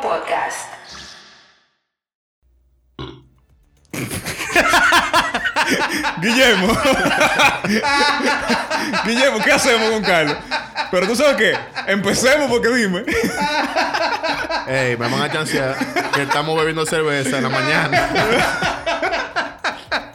Podcast. Guillermo. Guillermo, ¿qué hacemos con Carlos? Pero tú sabes qué, empecemos porque dime. Ey, me van a chancear que estamos bebiendo cerveza en la mañana.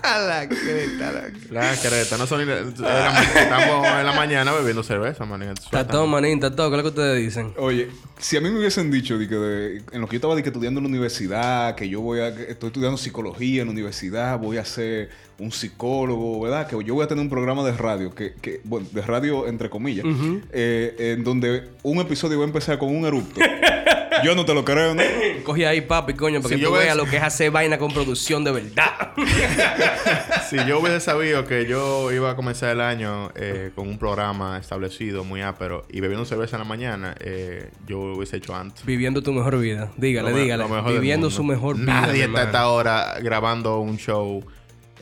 la creta, la creta. La careta, no son Estamos en la mañana bebiendo cerveza, man. Está todo, manín, está todo. ¿Qué es lo que ustedes dicen? Oye, si a mí me hubiesen dicho de que de- en lo que yo estaba de que estudiando en la universidad, que yo voy a que estoy estudiando psicología en la universidad, voy a ser un psicólogo, ¿verdad? Que yo voy a tener un programa de radio, que, que bueno, de radio entre comillas, eh, en donde un episodio va a empezar con un erupto. yo no te lo creo, ¿no? Cogí ahí, papi, coño, para Si que yo tú veas lo que es hacer vaina con producción de verdad. Si yo hubiese sabido que yo iba a comenzar el año eh, con un programa establecido muy ápero y bebiendo cerveza en la mañana, eh, yo lo hubiese hecho antes. Viviendo tu mejor vida. Dígale, Lo dígale. lo Viviendo su mejor vida. Nadie está a hermano. esta hora grabando un show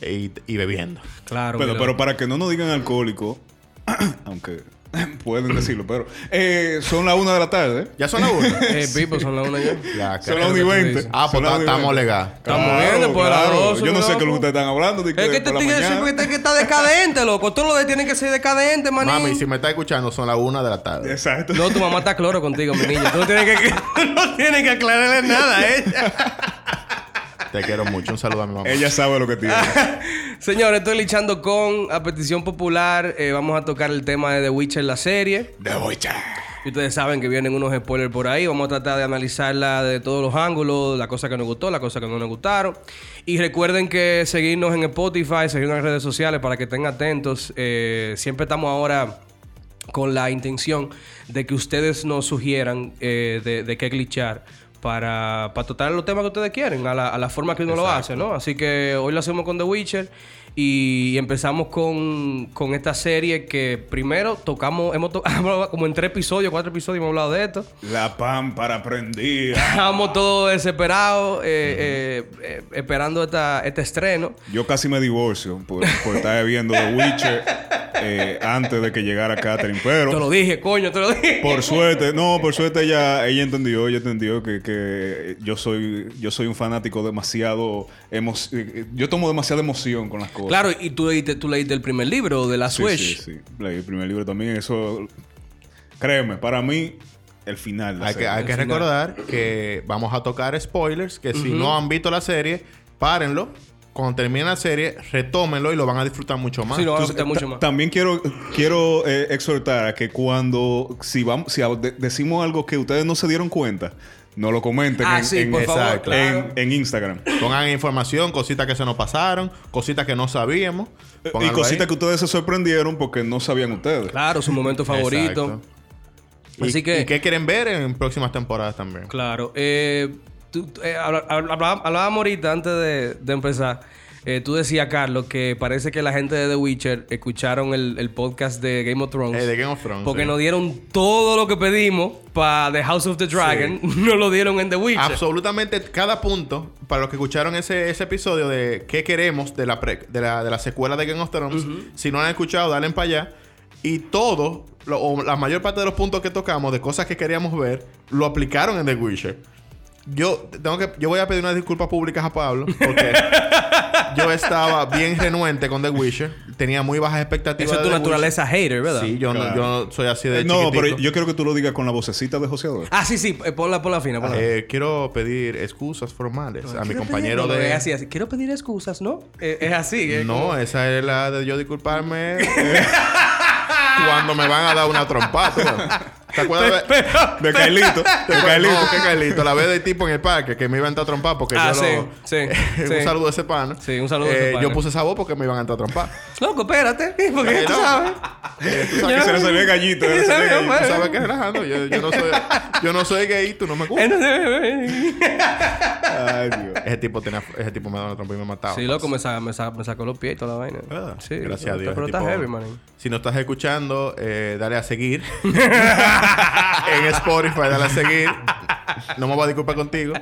y, y bebiendo. Claro, Pero, pero para que no nos digan alcohólico, aunque pueden decirlo, pero eh, son las una de la tarde. ¿Ya son las una? Eh, Pipo, son las una ya. Ya, Son las una y tú veinte. dices? Ah, pues estamos legal. Estamos bien, después de las Yo no sé qué es lo que ustedes están hablando. de Es que este la tigre siempre está, que está decadente, loco. Todo lo de tiene que ser decadente, manín. Mami, si me está escuchando, son las una de la tarde. Exacto. No, tu mamá está cloro contigo, mi niño. Tú no tienes que, no tienes que aclararle nada a ella. Te quiero mucho. Un saludo a mi mamá. Ella sabe lo que tiene. Señores, estoy lichando con, a petición popular, eh, vamos a tocar el tema de The Witcher, la serie. De Witcher. Y ustedes saben que vienen unos spoilers por ahí. Vamos a tratar de analizarla de todos los ángulos, la cosa que nos gustó, la cosa que no nos gustaron. Y recuerden que seguirnos en Spotify, seguirnos en redes sociales para que estén atentos. Eh, siempre estamos ahora con la intención de que ustedes nos sugieran eh, de, de qué glitchar para, para tratar los temas que ustedes quieren, a la, a la forma que uno lo hace, ¿no? Así que hoy lo hacemos con The Witcher y empezamos con, con esta serie que primero tocamos, hemos tocado como en tres episodios, cuatro episodios hemos hablado de esto. La pámpara prendida. Estábamos todos desesperados, eh, eh, eh, esperando esta, este estreno. Yo casi me divorcio por, por estar viendo The Witcher eh, antes de que llegara Catherine. Te Pero lo dije, coño, te lo dije. por suerte, no, por suerte ella, ella entendió, ella entendió que, que yo soy yo soy un fanático demasiado emo eh, yo tomo demasiada emoción con las cosas. Claro, y tú leíste, tú leíste el primer libro de la Sí, Switch. sí, sí. Leí el primer libro también. Eso, créeme, para mí, el final. de la Hay que, serie. hay que final. recordar que vamos a tocar spoilers, que si no han visto la serie, párenlo. Cuando termine la serie, retómenlo y lo van a disfrutar mucho más. Sí, lo van a Entonces, disfrutar mucho más. También quiero, quiero eh, exhortar a que cuando, si vamos, si decimos algo que ustedes no se dieron cuenta, no lo comenten Ah, en, sí, en- por favor, claro. en- en Instagram. Pongan información, cositas que se nos pasaron, cositas que no sabíamos. y Pónganlo cositas que ustedes se sorprendieron porque no sabían ustedes. Claro, su momento favorito. Exacto. Y, Así que- y qué quieren ver en próximas temporadas también. Claro. Eh, tú- eh, hablábamos ahorita antes de, de empezar. Eh, tú decías, Carlos, que parece que la gente de The Witcher escucharon el, el podcast de Game of Thrones. Eh, de Game of Thrones. Porque sí. nos dieron todo lo que pedimos para The House of the Dragon. Nos lo dieron en The Witcher. Absolutamente cada punto, para los que escucharon ese, ese episodio de qué queremos de la, pre- de la, de la secuela de Game of Thrones, si no han escuchado, dale para allá. Y todo, lo- o la mayor parte de los puntos que tocamos, de cosas que queríamos ver, lo aplicaron en The Witcher. Yo tengo que, yo voy a pedir unas disculpas públicas a Pablo, porque yo estaba bien renuente con The Witcher, tenía muy bajas expectativas. Eso es tu de naturaleza hater, ¿verdad? Sí, yo, no, yo no soy así de Eh, no, pero yo quiero que tú lo digas con la vocecita de joseador. Ah, sí, sí. eh, Ponla, ponla fina. Ponla. Eh, quiero pedir excusas formales a mi compañero pedir- no, de... Es así, así. Quiero pedir excusas, ¿no? Eh, es así. No, como- esa es la de yo disculparme eh, cuando me van a dar una trompada. Tú, ¿Te acuerdas de, De Carlito. ¿Te De Carlito. No, que Carlito. La vez del tipo en el parque que me iba a entrar a trompar porque Ah, yo sí, lo... sí, un sí. saludo a ese pana. Sí, un saludo a ese Eh, pana. Yo puse esa voz porque me iban a entrar a trompar. Loco, espérate. Porque Eh, tú sabes. Eh, tú Que sabes, se le salió el gallito. se le salió el gallito. tú sabes que relajando. Yo, yo no soy, yo no soy gay, tú no me gustas. Ay, Dios. Ese tipo, tenía, ese tipo me daba una trompa y me mataba. Sí, loco, me, sa- me, sa- me sacó los pies y toda la vaina. ¿Verdad? Sí, Gracias a Dios. Pero está heavy, man. Si no estás escuchando, eh, dale a seguir. en Spotify, dale a seguir. No me voy a disculpar contigo.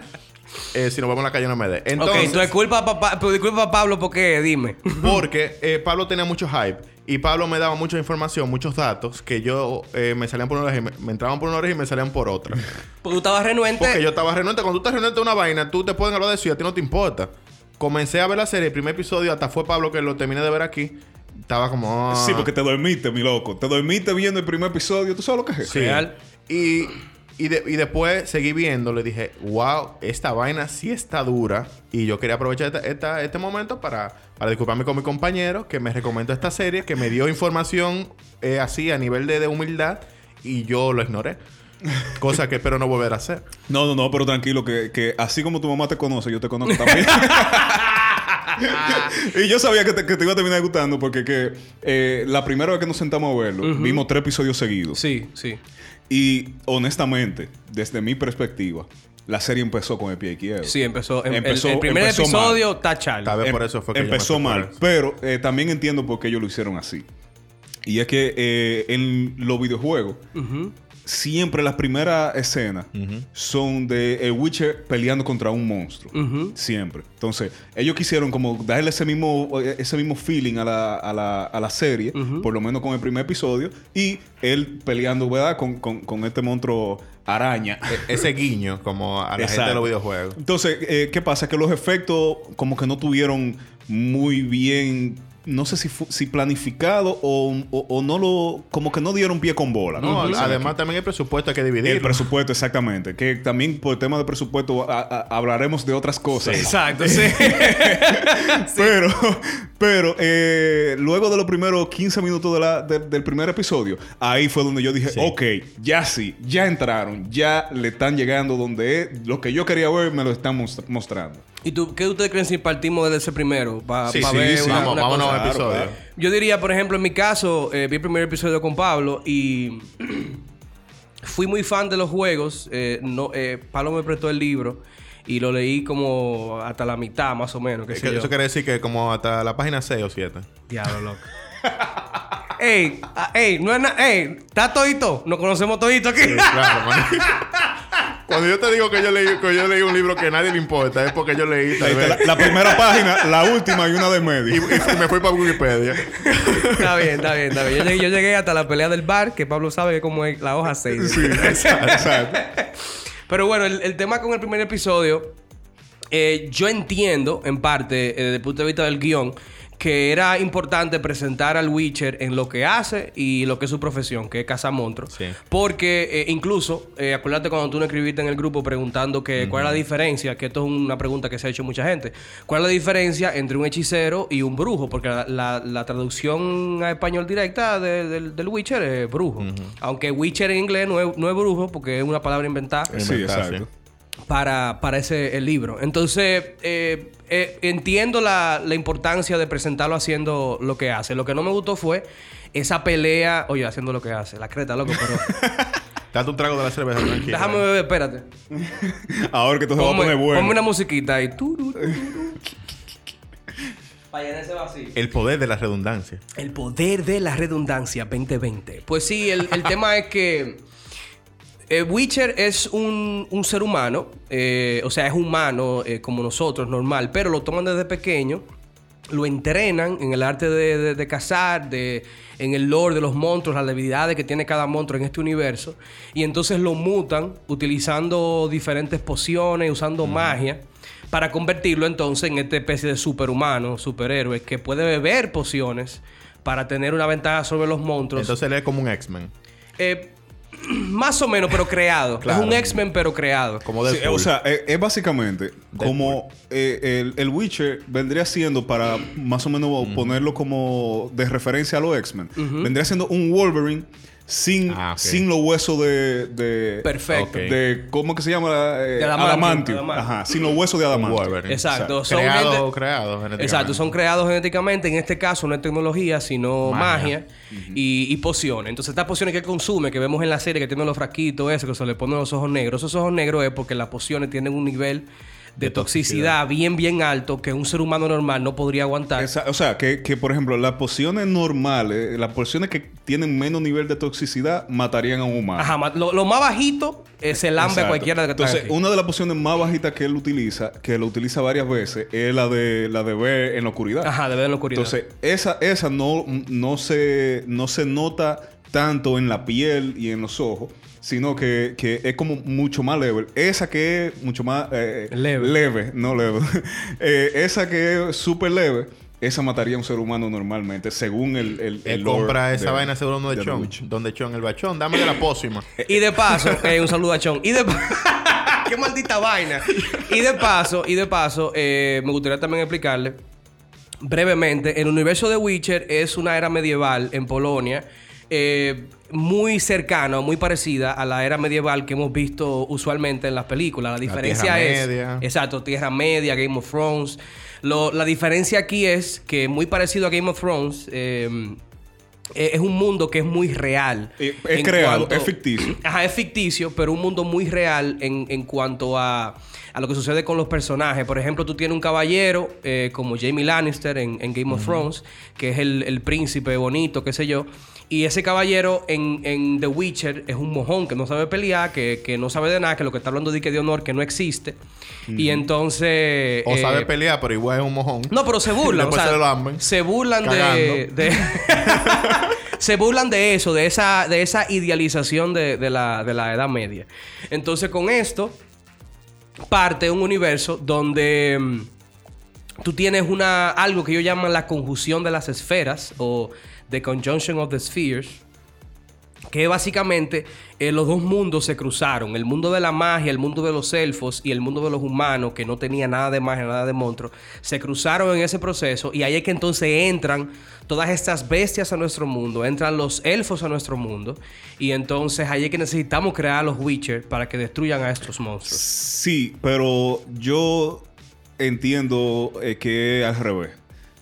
eh, si nos vemos en la calle no me dé. ok, Entonces, a, papá, pues, disculpa a Pablo porque dime. porque eh, Pablo tenía mucho hype y Pablo me daba mucha información, muchos datos que yo eh, me salían por una oreja me entraban por una oreja y me salían por otra. Porque tú estabas renuente. Porque yo estaba renuente. Cuando tú estás renuente a una vaina, tú te pueden hablar de eso y a ti no te importa. Comencé a ver la serie, el primer episodio, hasta fue Pablo que lo terminé de ver aquí. Estaba como. ah. Sí, porque te dormiste, mi loco. Te dormiste viendo el primer episodio. ¿Tú sabes lo que es? Sí. Real. Y, y, de- y después seguí viendo, le dije, wow, esta vaina sí está dura. Y yo quería aprovechar esta- esta- este momento para, para disculparme con mi compañero que me recomendó esta serie, que me dio información eh, así a nivel de, de humildad y yo lo ignoré. Cosa que espero no volver a hacer. No, no, no, pero tranquilo, que, que así como tu mamá te conoce, yo te conozco también. y yo sabía que te, que te iba a terminar gustando porque que, eh, la primera vez que nos sentamos a verlo, vimos tres episodios seguidos. Sí, sí. Y honestamente, desde mi perspectiva, la serie empezó con el pie izquierdo. Sí, empezó. em- el- Empezó- el, primer empezó episodio está. Tal vez Em- por eso fue que empezó mal. Pero eh, también entiendo por qué ellos lo hicieron así. Y es que eh, en los videojuegos, siempre las primeras escenas son de el Witcher peleando contra un monstruo. Siempre. Entonces, ellos quisieron como darle ese mismo, ese mismo feeling a la, a la, a la serie, por lo menos con el primer episodio, y él peleando, ¿verdad? Con, con, con este monstruo araña. E- ese guiño, como a la gente de los videojuegos. Entonces, eh, ¿qué pasa? Que los efectos como que no tuvieron muy bien, no sé si, si planificado o, o- o no lo, como que no dieron pie con bola. No, Dicen además también el presupuesto hay que dividirlo. El presupuesto, exactamente. Que también por el tema de presupuesto a- a- hablaremos de otras cosas. Exacto, sí. Pero, pero eh, luego de los primeros 15 minutos de la- de- del primer episodio, ahí fue donde yo dije, Sí. ok, ya sí, ya entraron, ya le están llegando donde es, lo que yo quería ver me lo están mos- mostrando. ¿Y tú qué ustedes creen si partimos desde ese primero? Para Sí, sí, ver sí. una- Vamos, una vámonos cosa? al Claro, episodio. claro. Yo diría, por ejemplo, en mi caso, eh, vi el primer episodio con Pablo y fui muy fan de los juegos. Eh, no, eh, Pablo me prestó el libro y lo leí como hasta la mitad, más o menos. qué Es sé que yo. eso quiere decir que como hasta la página 6 o 7. Diablo, loco. Ey, ah, ey, no es nada. Ey, está todito. Nos conocemos todito aquí. Claro, man. Cuando yo te digo que yo, leí, que yo leí un libro que a nadie le importa, es porque yo leí tal vez. la, la primera página, la última y una de Y, medio. y me fui para Wikipedia. está bien, está bien, está bien. Yo llegué, yo llegué hasta la pelea del bar, que Pablo sabe que como es la hoja 6. Sí, exacto, exacto. Pero bueno, el, el tema con el primer episodio, eh, yo entiendo, en parte, eh, desde el punto de vista del guion, que era importante presentar al Witcher en lo que hace y lo que es su profesión, que es cazar monstruos. Sí. Porque eh, incluso, eh, acuérdate cuando tú nos escribiste en el grupo preguntando que cuál es la diferencia, que esto es una pregunta que se ha hecho mucha gente, cuál es la diferencia entre un hechicero y un brujo, porque la, la- la traducción a español directa de- del, del Witcher es brujo. Aunque Witcher en inglés no es, no es brujo, porque es una palabra inventada Sí, exacto. Para, para ese el libro. Entonces, eh, eh, entiendo la, la importancia de presentarlo haciendo lo que hace. Lo que no me gustó fue esa pelea, oye, haciendo lo que hace, la creta, loco, pero Date un trago de la cerveza, tranquilo. déjame beber, espérate. Ahora que esto se va a poner bueno. ponme una musiquita. Para llenar ese vacío. El poder de la redundancia. El poder de la redundancia 2020. Pues sí, el, el tema es que eh, Witcher es un, un ser humano, eh, o sea, es humano eh, como nosotros, normal, pero lo toman desde pequeño, lo entrenan en el arte de, de- de cazar, de, en el lore de los monstruos, las debilidades que tiene cada monstruo en este universo, y entonces lo mutan utilizando diferentes pociones, usando magia. Para convertirlo entonces en esta especie de superhumano, superhéroe, que puede beber pociones para tener una ventaja sobre los monstruos. Entonces él es como un X-Men. Eh, más o menos, pero creado. Claro. Es un X-Men, pero creado. Como Sí, o sea, es, es básicamente como eh, el, el Witcher vendría siendo, para más o menos ponerlo como de referencia a los X-Men, vendría siendo un Wolverine sin, Ah, sin los huesos de, de. Perfecto. De- ¿Cómo que se llama? Eh, De adamantium. Ajá, sin los huesos de adamantium. Wolverine. Exacto. Son creado, gente- creado genéticamente. Exacto, son creados genéticamente. En este caso, no es tecnología, sino magia, Magia. y, y pociones. Entonces, estas pociones que él consume, que vemos en la serie, que tienen los frasquitos, eso, que se le ponen los ojos negros. Esos ojos negros es porque las pociones tienen un nivel de toxicidad bien, bien alto que un ser humano normal no podría aguantar. Esa- o sea, que, que, por ejemplo, las pociones normales, las pociones que tienen menos nivel de toxicidad, matarían a un humano. Ajá, lo, lo más bajito eh, se lambe a cualquiera de que Entonces, aquí. una de las pociones más bajitas que él utiliza, que lo utiliza varias veces, es la de la de ver en la oscuridad. Ajá, de ver en la oscuridad. Entonces, esa, esa no, no, se, no se nota tanto en la piel y en los ojos, sino que, que es como mucho más leve. Esa que es mucho más eh, Leve. leve, no leve. Eh, esa que es súper leve, esa mataría a un ser humano normalmente, según el, el, Él el lore compra esa de- vaina seguro donde de Chon. Donde Chon, el bachón. Dame de la pócima. Y de paso, eh, un saludo a Chon. Y de ¡Qué maldita vaina! Y de paso, y de paso, eh, me gustaría también explicarle brevemente. El universo de Witcher es una era medieval en Polonia. eh, muy cercana o muy parecida a la era medieval que hemos visto usualmente en las películas. La diferencia Tierra es. Media. Exacto, Tierra Media, Game of Thrones. Lo- la diferencia aquí es que muy parecido a Game of Thrones. eh, eh, es un mundo que es muy real. Es creado, es ficticio. Ajá, es ficticio, pero un mundo muy real en, en cuanto a, a lo que sucede con los personajes. Por ejemplo, tú tienes un caballero eh, como Jamie Lannister en, en Game of Thrones, que es el, el príncipe bonito, qué sé yo. Y ese caballero en, en The Witcher es un mojón que no sabe pelear, que, que no sabe de nada, que lo que está hablando de que de honor, que no existe. Y entonces... O eh, sabe pelear, pero igual es un mojón. no, pero se burlan. Después o sea, se lo lamben. se burlan de- se burlan de eso, de esa, de esa idealización de, de la, de la Edad Media. Entonces, con esto, parte un universo donde mm, tú tienes una algo que ellos llaman la conjunción de las esferas o the conjunction of the spheres que básicamente eh, los dos mundos se cruzaron, el mundo de la magia, el mundo de los elfos y el mundo de los humanos, que no tenía nada de magia, nada de monstruo, se cruzaron en ese proceso y ahí es que entonces entran todas estas bestias a nuestro mundo, entran los elfos a nuestro mundo y entonces ahí es que necesitamos crear a los Witcher para que destruyan a estos monstruos. Sí, pero yo entiendo eh, que es al revés.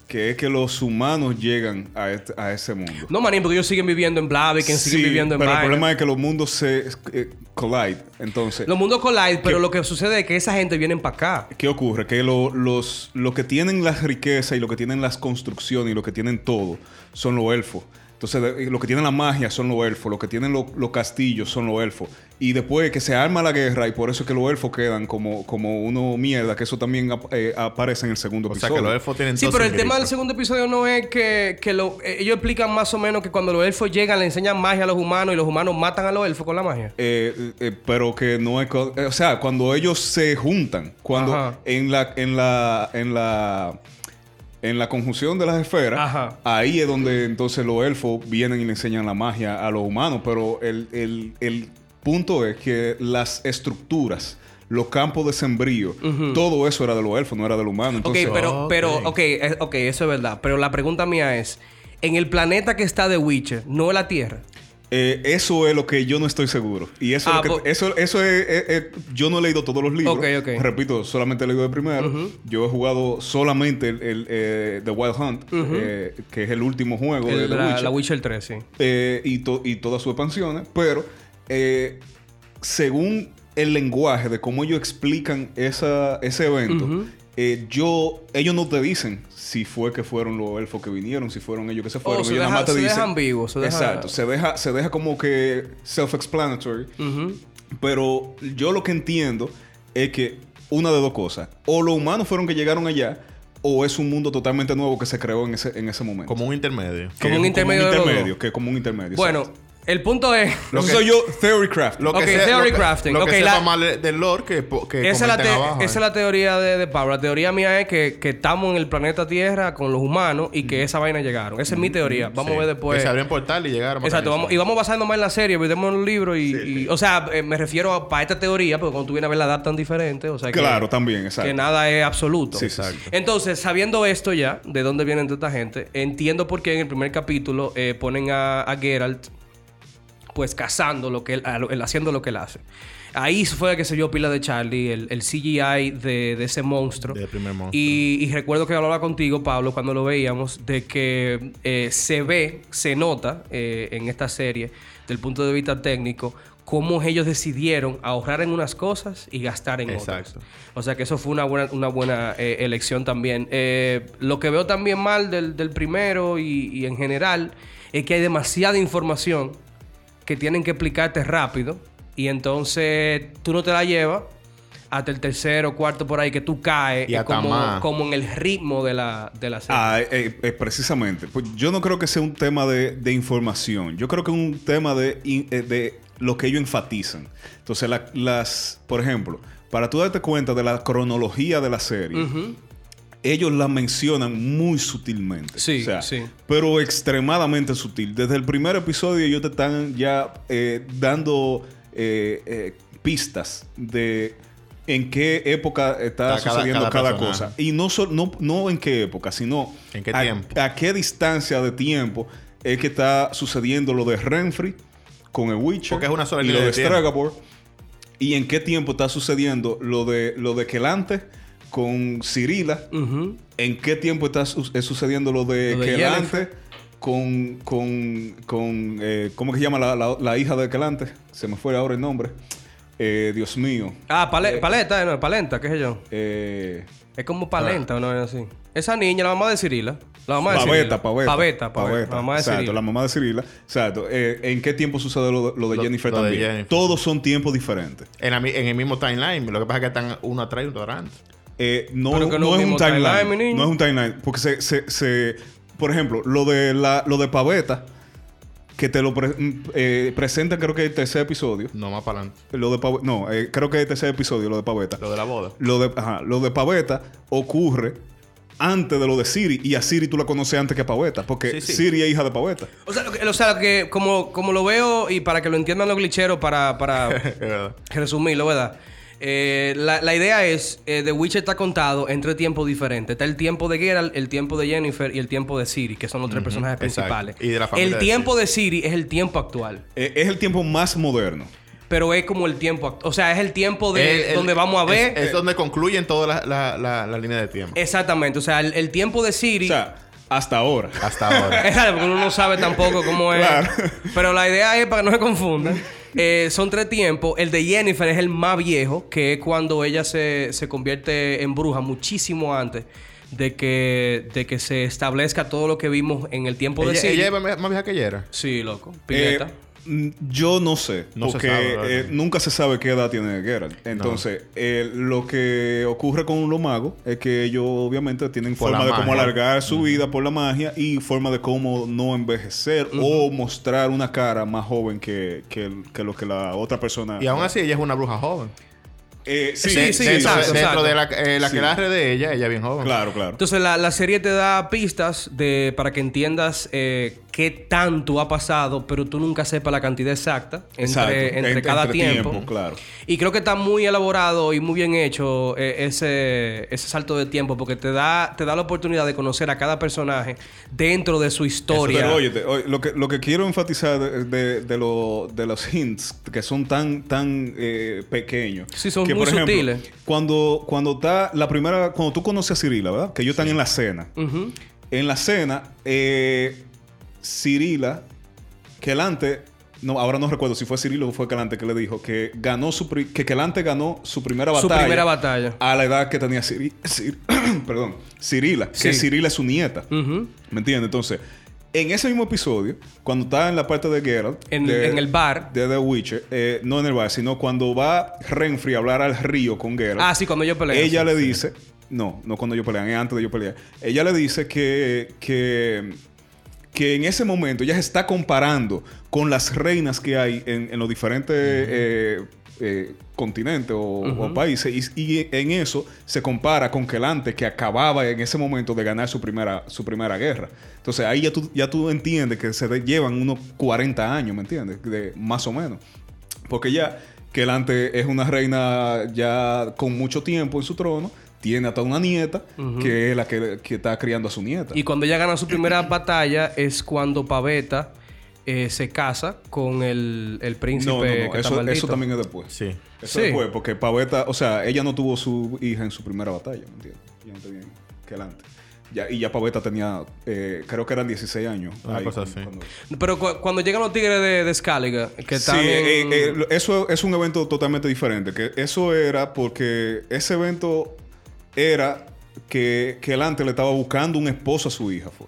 Que es que los humanos llegan a, este- a ese mundo. No, manín, porque ellos siguen viviendo en Blaviken, siguen Sí, viviendo en pero el problema es que los mundos se eh, collide. Entonces, Los mundos collide, pero lo que sucede es que esa gente viene para acá. ¿qué ocurre? Que lo- los, los que tienen las riquezas y los que tienen las construcciones y los que tienen todo son los elfos. Entonces, los que tienen la magia son los elfos, los que tienen lo- los castillos son los elfos. Y después que se arma la guerra, y por eso es que los elfos quedan como, como uno mierda, que eso también ap- eh, aparece en el segundo O sea episodio. que los elfos tienen Sí, pero el tema del segundo episodio no es que, que lo- eh, ellos explican más o menos que cuando los elfos llegan le enseñan magia a los humanos y los humanos matan a los elfos con la magia. Eh, eh, pero que no es... o sea, cuando ellos se juntan, cuando Ajá. en la... En la, en la en la conjunción de las esferas, Ajá. ahí es donde entonces los elfos vienen y le enseñan la magia a los humanos. Pero el, el- el punto es que las estructuras, los campos de sembrío, todo eso era de los elfos, no era de los humanos. Entonces, ok, pero, Ok. pero, ok, eh, ok, eso es verdad. Pero la pregunta mía es: en el planeta que está de Witcher, no es la Tierra. Eh, eso es lo que yo no estoy seguro. Y eso, Ah, es lo po- que, eso, eso es, es- es- Yo no he leído todos los libros. Ok, ok. Repito, solamente he leído el primero. Yo he jugado solamente el, el, eh, The Wild Hunt, eh, que es el último juego de The la, Witcher. la Witcher 3, sí. Y, to- y todas sus expansiones. Pero según el lenguaje de cómo ellos explican esa, ese evento, eh, yo, ellos no te dicen si fue que fueron los elfos que vinieron, si fueron ellos que se fueron. Oh, se ellos deja- nada más te se dicen. deja ambiguo, se deja- Exacto. Se deja, se deja como que self-explanatory. Pero yo lo que entiendo es que una de dos cosas. O los humanos fueron que llegaron allá, o es un mundo totalmente nuevo que se creó en ese, en ese momento. Como un intermedio. Como un intermedio de los intermedio, que es como un intermedio. Bueno. El punto es. Lo que- soy yo, Theory Craft. Lo que Ok, sea- theory lo que- crafting. Lo que la- sepa mal del lore que, Esa es, la comenten te- abajo, esa es eh. la teoría de, de Pablo. La teoría mía es que, que estamos en el planeta Tierra con los humanos y que esa vaina llegaron. Esa es mi teoría. Vamos Sí. a ver después. Que se abrió el portal y llegaron. a Exacto, vamos, y vamos basando más en la serie, vemos en los libros y, y- o sea, eh, me refiero a para esta teoría, porque cuando tú vienes a ver la edad tan diferente, o sea que, Claro, también, exacto. que nada es absoluto. Sí, exacto. Entonces, sabiendo esto ya, de dónde vienen toda esta gente, entiendo por qué en el primer capítulo eh, ponen a, a Geralt pues cazando lo que él, haciendo lo que él hace. Ahí fue que se vio pila de Charlie, el, el CGI de, de ese monstruo. Del primer monstruo. Y, y recuerdo que hablaba contigo, Pablo, cuando lo veíamos, de que eh, se ve, se nota eh, en esta serie, del punto de vista técnico, cómo ellos decidieron ahorrar en unas cosas y gastar en otras. Exacto. O sea que eso fue una buena, una buena eh, elección también. Eh, lo que veo también mal del, del primero y, y en general es que hay demasiada información que tienen que explicarte rápido y entonces tú no te la llevas hasta el tercero, cuarto por ahí que tú caes Y como, más. como en el ritmo de la, de la serie. Ah, eh, eh, precisamente. Pues yo no creo que sea un tema de, de información. Yo creo que es un tema de, eh, de lo que ellos enfatizan. Entonces, la- las, por ejemplo, para tú darte cuenta de la cronología de la serie. Ellos la mencionan muy sutilmente. Sí, O sea, sí. Pero extremadamente sutil. Desde el primer episodio ellos te están ya eh, dando eh, eh, pistas de en qué época está cada- sucediendo cada cosa. Y no, so- no, no en qué época, sino ¿En qué a, tiempo? a qué distancia de tiempo es que está sucediendo lo de Renfrey con el Witcher Porque es una sola y lo de, de. Stregobor. Y en qué tiempo está sucediendo lo de lo de Quelante con Cirila. ¿En qué tiempo está su- eh, sucediendo lo de, Lo de Quelante Jennifer. con, con, con eh, ¿cómo que se llama la, la- la hija de Quelante? Se me fue ahora el nombre. Eh, Dios mío. Ah, pale- paleta, eh, no, palenta, qué sé yo. Eh, Es como palenta o no es así. Esa niña, la mamá de Cirila. La mamá de Paveta, Cirila. Paveta. Paveta, Paveta. La mamá de Exacto, Cirila. la mamá de Cirila. Exacto. Eh, ¿En qué tiempo sucede lo, lo de Lo- Jennifer lo de también? Jennifer. Todos son tiempos diferentes. En, la mi- en el mismo timeline. Lo que pasa es que están uno atrás y otro adelante. Eh, no, no no es un timeline, no es un timeline. Porque se, se, se- por ejemplo, lo de la, lo de Paveta, que te lo pre- mm, eh, presentan creo que el tercer episodio. No más para adelante. Lo de Pave- no, eh, creo que es el tercer episodio, lo de Paveta. Lo de la boda. Lo de, ajá, lo de Paveta ocurre antes de lo de Siri. Y a Siri tú la conoces antes que a Paveta. Porque Sí, sí. Siri es hija de Paveta. O sea, lo que, o sea, lo que como, como lo veo y para que lo entiendan los glitcheros, para, para resumirlo, ¿verdad? Eh, la, la idea es, eh, The Witcher está contado en tres tiempos diferentes. Está el tiempo de Geralt, el tiempo de Jennifer y el tiempo de Siri, que son los tres personajes principales. Y de la familia el de tiempo de Siri es el tiempo actual. Eh, es el tiempo más moderno. Pero es como el tiempo... O sea, es el tiempo de El- el- donde vamos a ver... Es, es donde concluyen toda la, la, la, la línea de tiempo. Exactamente. O sea, el, el tiempo de Siri... O sea, hasta ahora. Hasta ahora. Exacto, porque uno no sabe tampoco cómo es. Claro. Pero la idea es, para que no se confundan, eh, son tres tiempos. El de Jennifer es el más viejo, que es cuando ella se, se convierte en bruja muchísimo antes de que, de que se establezca todo lo que vimos en el tiempo de Siri. ella es más, vieja que ella era. Sí, loco. Eh, Pileta. Yo no sé. No se porque sabe, eh, nunca se sabe qué edad tiene Geralt. Entonces, eh, lo que ocurre con los magos es que ellos obviamente tienen Por forma de cómo alargar su vida por la magia y forma de cómo no envejecer o mostrar una cara más joven que, que, que lo que la otra persona. Y aún así ella es una bruja joven. Eh, sí, Sí, sí, dentro, de- dentro de la, eh, la Sí. que la de ella, ella es bien joven. Claro, claro. Entonces la, la serie te da pistas de para que entiendas eh, qué tanto ha pasado, pero tú nunca sepas la cantidad exacta entre, Exacto. entre Entre- cada entre tiempo. tiempo, claro. Y creo que está muy elaborado y muy bien hecho eh, ese, ese salto de tiempo porque te da, te da la oportunidad de conocer a cada personaje dentro de su historia. Pero oye, te- oye, lo, que, lo que quiero enfatizar de, de- de lo- de los hints que son tan, tan eh, pequeños. Sí, son que, muy sutiles. Cuando, cuando está la primera, cuando tú conoces a Cirila, ¿verdad? Que ellos están en la cena. En la cena, eh, Cirila, Quelante, no, ahora no recuerdo si fue Cirilo o fue Quelante que le dijo que ganó su que Quelante ganó su primera Su batalla. primera batalla. A la edad que tenía Ciri- Cir- perdón, Cirila, que. Cirila es su nieta. ¿Me entiendes? Entonces, en ese mismo episodio, cuando está en la parte de Geralt, En- de- en el bar. de The Witcher, eh, no en el bar, sino cuando va Renfrey a hablar al río con Geralt, Ah, sí, cuando yo peleo. ella sí, le sí. dice, no, no cuando yo pelean, es antes de yo pelear, ella le dice que, que, que en ese momento ella se está comparando con las reinas que hay en, en los diferentes eh, eh, continentes o, o países y, y en eso se compara con Quelante que acababa en ese momento de ganar su primera, su primera guerra. Entonces ahí ya tú, ya tú entiendes que se llevan unos 40 años, ¿me entiendes? De, más o menos. Porque ya Quelante es una reina ya con mucho tiempo en su trono, tiene hasta una nieta que es la que, que está criando a su nieta. Y cuando ella gana su primera batalla es cuando Paveta eh, se casa con el, el príncipe no, no, no, que eso, eso también es después. Sí. Eso Sí. después, porque Paveta, o sea, ella no tuvo su hija en su primera batalla, ¿me entiendes? Ya no te bien, Quelante. Ya, y ya Pavetta tenía, eh, creo que eran 16 años. Una ahí cosa así. cuando- Pero cu- cuando llegan los tigres de, de Scaliger, que Sí, están eh, eh, eso es un evento totalmente diferente. Que eso era porque ese evento era que, que el antes le estaba buscando un esposo a su hija, fue.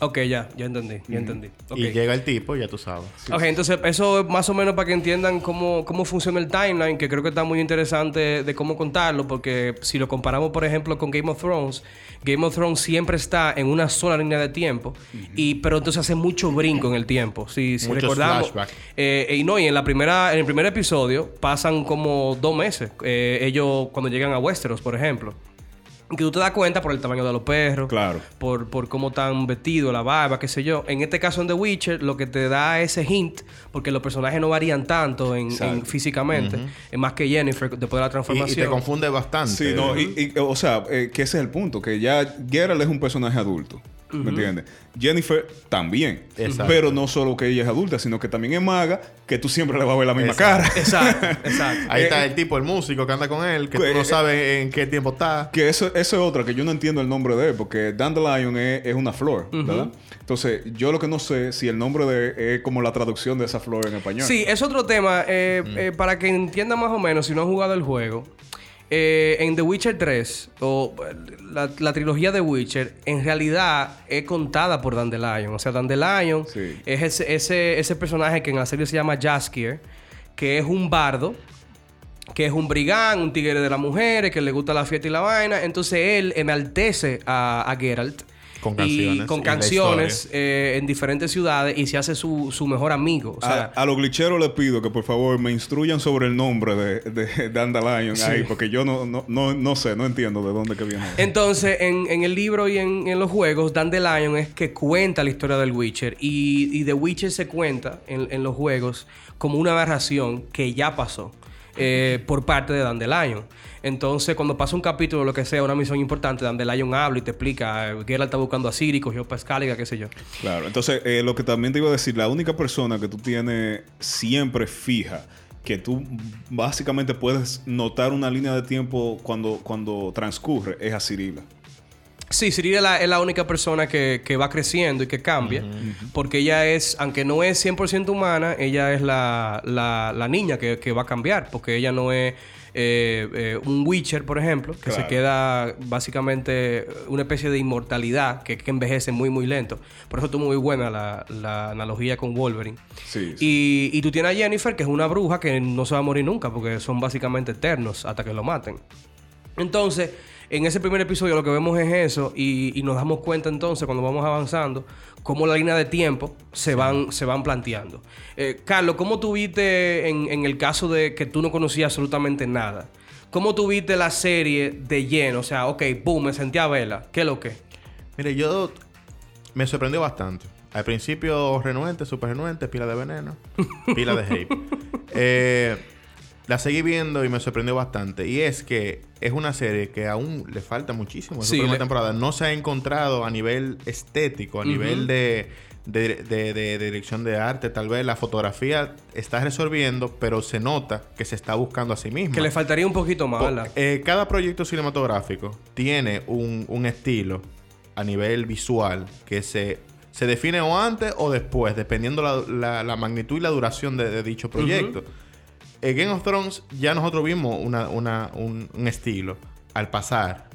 Ok, ya, ya entendí, ya entendí. Y llega el tipo, ya tú sabes. Ok, entonces eso es más o menos para que entiendan cómo, cómo funciona el timeline, que creo que está muy interesante de cómo contarlo, porque si lo comparamos, por ejemplo, con Game of Thrones, Game of Thrones siempre está en una sola línea de tiempo, y pero entonces hace mucho brinco en el tiempo. Si, si Muchos recordamos, flashbacks. eh, y no, y en la primera, en el primer episodio pasan como dos meses, eh, ellos cuando llegan a Westeros, por ejemplo. Que tú te das cuenta por el tamaño de los perros, Claro. por, por cómo están vestidos, la barba, qué sé yo. En este caso en The Witcher, lo que te da ese hint, porque los personajes no varían tanto en, físicamente, es más que Jennifer después de la Y, y transformación. te confunde bastante. Sí, no, y, y, o sea, eh, que ese es el punto, que ya Geralt es un personaje adulto. ¿Me entiendes? Jennifer también. Exacto. Pero no solo que ella es adulta, sino que también es maga, que tú siempre le vas a ver la misma Exacto. cara. Exacto, exacto. Ahí Eh, está el tipo, el músico que anda con él, que tú eh, no eh, sabes en qué tiempo está. Que eso, eso es otra, que yo no entiendo el nombre de él, porque Dandelion es, es una flor, ¿verdad? Entonces, yo lo que no sé si el nombre de es como la traducción de esa flor en español. Sí, es otro tema. eh, eh, para que entiendan más o menos, si no han jugado el juego, eh, en The Witcher 3, o la, la trilogía de Witcher, en realidad es contada por Dandelion. O sea, Dandelion Sí. es ese, ese, ese personaje que en la serie se llama Jaskier, que es un bardo. Que es un brigán, un tigre de las mujeres, que le gusta la fiesta y la vaina. Entonces él enaltece a, a Geralt. Con y canciones con y la canciones eh, en diferentes ciudades y se hace su, su mejor amigo. O sea, a, a los glitcheros les pido que por favor me instruyan sobre el nombre de, de Dandelion ahí, porque yo no, no, no, no sé, no entiendo de dónde que viene. Entonces, en, en el libro y en, en los juegos, Dandelion es que cuenta la historia del Witcher. Y, y The Witcher se cuenta en, en los juegos como una narración que ya pasó eh, por parte de Dandelion. Entonces, cuando pasa un capítulo, lo que sea, una misión importante, Dandelion habla y te explica. Geralt está buscando a Ciri, cogió para Scaliga, qué sé yo. Claro, entonces eh, lo que también te iba a decir, la única persona que tú tienes siempre fija, que tú básicamente puedes notar una línea de tiempo cuando, cuando transcurre, es a Cirila. Sí, Ciri es la, es la única persona que, que va creciendo y que cambia. Porque ella es, aunque no es 100% humana, ella es la, la, la niña que, que va a cambiar. Porque ella no es eh, eh, un Witcher, por ejemplo, que se queda básicamente una especie de inmortalidad que, que envejece muy, muy lento. Por eso estuvo muy buena la, la analogía con Wolverine. Sí, sí. Y, y tú tienes a Jennifer, que es una bruja que no se va a morir nunca porque son básicamente eternos hasta que lo maten. Entonces, en ese primer episodio lo que vemos es eso y, y nos damos cuenta entonces cuando vamos avanzando cómo la línea de tiempo se van, se van planteando. Eh, Carlos, ¿cómo tuviste en, en el caso de que tú no conocías absolutamente nada? ¿Cómo tuviste la serie de lleno? O sea, ok, boom, me sentí a verla. ¿Qué es lo que? Mire, yo me sorprendió bastante. Al principio renuente, súper renuente, pila de veneno, pila de hate. Eh, la seguí viendo y me sorprendió bastante. Y es que es una serie que aún le falta muchísimo en su Sí, primera le- temporada. No se ha encontrado a nivel estético, a nivel de, de, de- de dirección de arte. Tal vez la fotografía está resolviendo, pero se nota que se está buscando a sí misma. Que le faltaría un poquito más, eh, cada proyecto cinematográfico tiene un, un estilo a nivel visual que se, se define o antes o después, dependiendo la, la- la magnitud y la duración de, de dicho proyecto. En Game of Thrones ya nosotros vimos una, una- un, un estilo al pasar.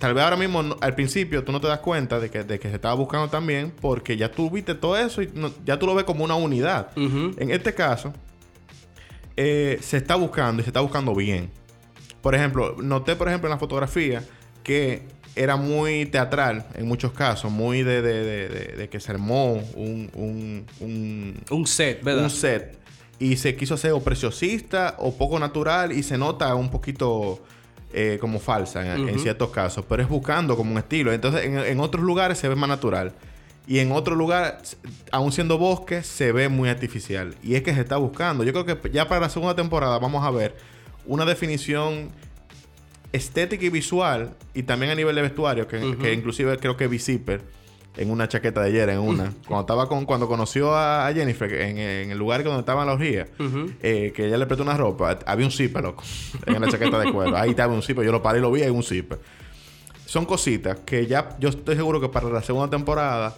Tal vez ahora mismo, al principio, tú no te das cuenta de que, de que se estaba buscando también, porque ya tú viste todo eso y no- ya tú lo ves como una unidad. En este caso, eh, se está buscando y se está buscando bien. Por ejemplo, noté, por ejemplo, en la fotografía que era muy teatral en muchos casos, muy de, de- de- de- de que se armó un, un- un- Un set, ¿verdad? un set y se quiso hacer o preciosista o poco natural y se nota un poquito eh, como falsa en, ciertos casos, pero es buscando como un estilo. Entonces, en, en otros lugares se ve más natural. Y en otro lugar, aún siendo bosque, se ve muy artificial. Y es que se está buscando. Yo creo que ya para la segunda temporada vamos a ver una definición estética y visual y también a nivel de vestuario, que, inclusive creo que V-Zipper en una chaqueta de ayer, en una, cuando estaba con, cuando conoció a, Jennifer en, en el lugar donde estaba la orgía, Ujú. eh, que ella le prestó una ropa, había un zipper, loco, en la chaqueta de cuero. Ahí estaba un zipper, yo lo paré y lo vi, hay un zipper. son cositas que ya yo estoy seguro que para la segunda temporada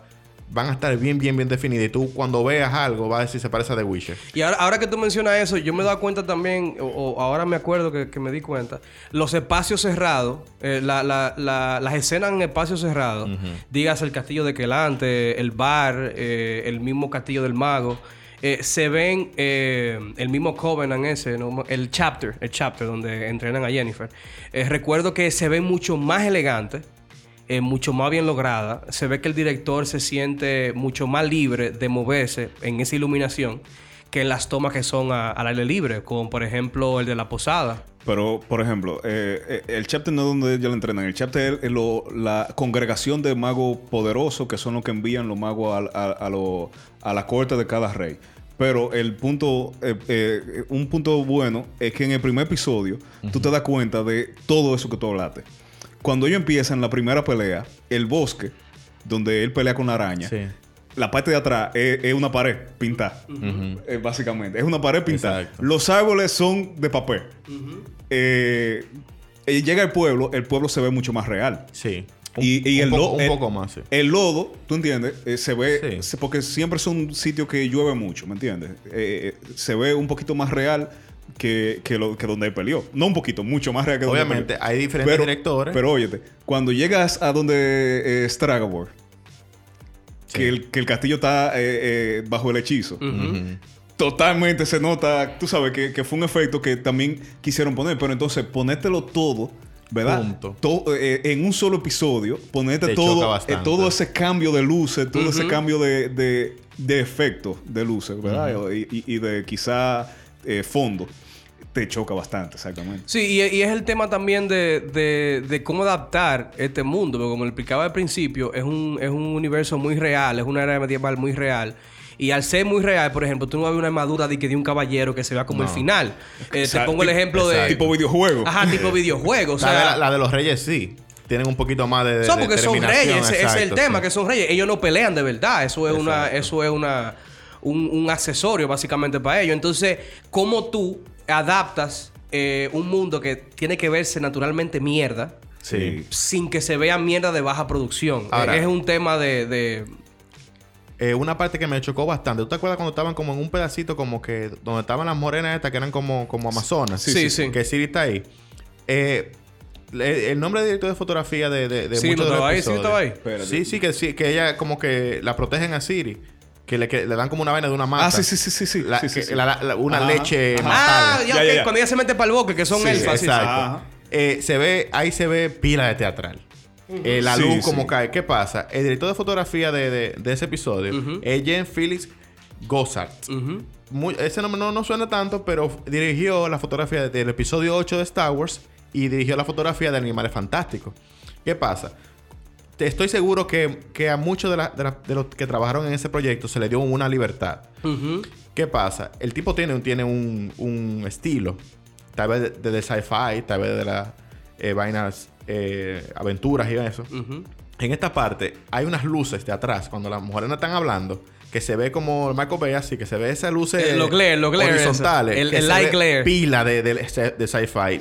van a estar bien, bien, bien definidas. Y tú cuando veas algo vas a decir se parece a The Witcher. Y ahora, ahora que tú mencionas eso, yo me he dado cuenta también, o, o ahora me acuerdo que, que me di cuenta, los espacios cerrados, eh, la- la- la- las escenas en espacios cerrados, digas el castillo de Quelante, el bar, eh, el mismo castillo del mago, eh, se ven eh, el mismo Covenant ese, ¿no? el chapter, el chapter donde entrenan a Jennifer. Eh, recuerdo que se ven mucho más elegantes eh, mucho más bien lograda. Se ve que el director se siente mucho más libre de moverse en esa iluminación que en las tomas que son a- al aire libre, como por ejemplo el de la posada. Pero, por ejemplo, eh, eh, el chapter no es donde ellos lo entrenan. El chapter es lo- la congregación de magos poderosos que son los que envían los magos a, a lo- a la corte de cada rey. Pero el punto, eh, eh, un punto bueno es que en el primer episodio tú te das cuenta de todo eso que tú hablaste. Cuando ellos empiezan la primera pelea, el bosque, donde él pelea con la araña, Sí. la parte de atrás es, es una pared pintada. Eh, básicamente. Es una pared pintada. Exacto. Los árboles son de papel. Eh, llega el pueblo, el pueblo se ve mucho más real. Sí. Un, Y, y un el, poco, lo- un el- poco más, sí. el lodo, ¿tú entiendes? Eh, se ve, Sí. se- porque siempre son sitios que llueve mucho, ¿me entiendes? Eh, eh, se ve un poquito más real que, que, lo, que donde él peleó. No un poquito, mucho más real que donde Obviamente, peleó. hay diferentes directores. Pero óyete, cuando llegas a donde eh, Stragobor, que, el, que el castillo está eh, eh, bajo el hechizo, totalmente se nota, tú sabes, que, que fue un efecto que también quisieron poner, pero entonces ponértelo todo, ¿verdad? To- eh, en un solo episodio, ponerte Te todo, eh, todo ese cambio de luces, todo ese cambio de, de, de efecto de luces, ¿verdad? y, y- y de quizá eh, fondo, te choca bastante, exactamente. Sí, y, y es el tema también de, de- de cómo adaptar este mundo, porque como le explicaba al principio, es un, es un universo muy real, es una era medieval muy real. Y al ser muy real, por ejemplo, tú no vas a ver una armadura de, que de un caballero que se vea como el final. Eh, te pongo el ejemplo de... Tipo videojuego. Ajá, tipo videojuego. O la, de sea, la, la de los reyes sí. Tienen un poquito más de. de son porque son reyes, ese ese es el tema, sí. que son reyes. Ellos no pelean de verdad, eso es una, eso es una un, un accesorio básicamente para ellos. Entonces, ¿cómo tú adaptas eh, un mundo que tiene que verse naturalmente mierda Sí. sin que se vea mierda de baja producción? Ahora- Eh, es un tema de, de- Eh, una parte que me chocó bastante. ¿Tú te acuerdas cuando estaban como en un pedacito como que... Donde estaban las morenas estas que eran como, como amazonas? Sí, sí, sí. Que Siri está ahí. Eh, el nombre de director de fotografía de, de, de Siri muchos no de los ahí, Siri episodios. estaba ahí. Espérate. Sí, sí, que sí, que ella como que la protegen a Siri. Que le, que le dan como una vaina de una mata. Ah, sí, sí, sí, sí, sí. La- sí, sí, que- sí. la- la- una Ajá, leche ajá. Ah, matada. ya, Ya, ok, ya, ya. cuando ella se mete para el bosque, que son Sí, elfas. exacto. Eh, se ve, ahí se ve pila de teatral. Eh, la Sí, luz sí. como cae. ¿Qué pasa? El director de fotografía de, de- de ese episodio es Jen. Ujú. Muy- ese nombre no, no suena tanto, pero dirigió la fotografía del episodio 8 de Star Wars y dirigió la fotografía de Animales Fantásticos. ¿Qué pasa? Estoy seguro que, que a muchos de, la- de la- de los que trabajaron en ese proyecto se le dio una libertad. ¿Qué pasa? El tipo tiene, un- tiene un, un estilo, tal vez de, de, sci-fi, tal vez de las eh, vainas, eh, aventuras y eso. En esta parte hay unas luces de atrás, cuando las mujeres no están hablando, que se ve como Michael Bay así, que se ve esas luces Eh, lo glare, lo glare horizontales. eso. El- que el se light ve glare. Pila de, de, de sci-fi.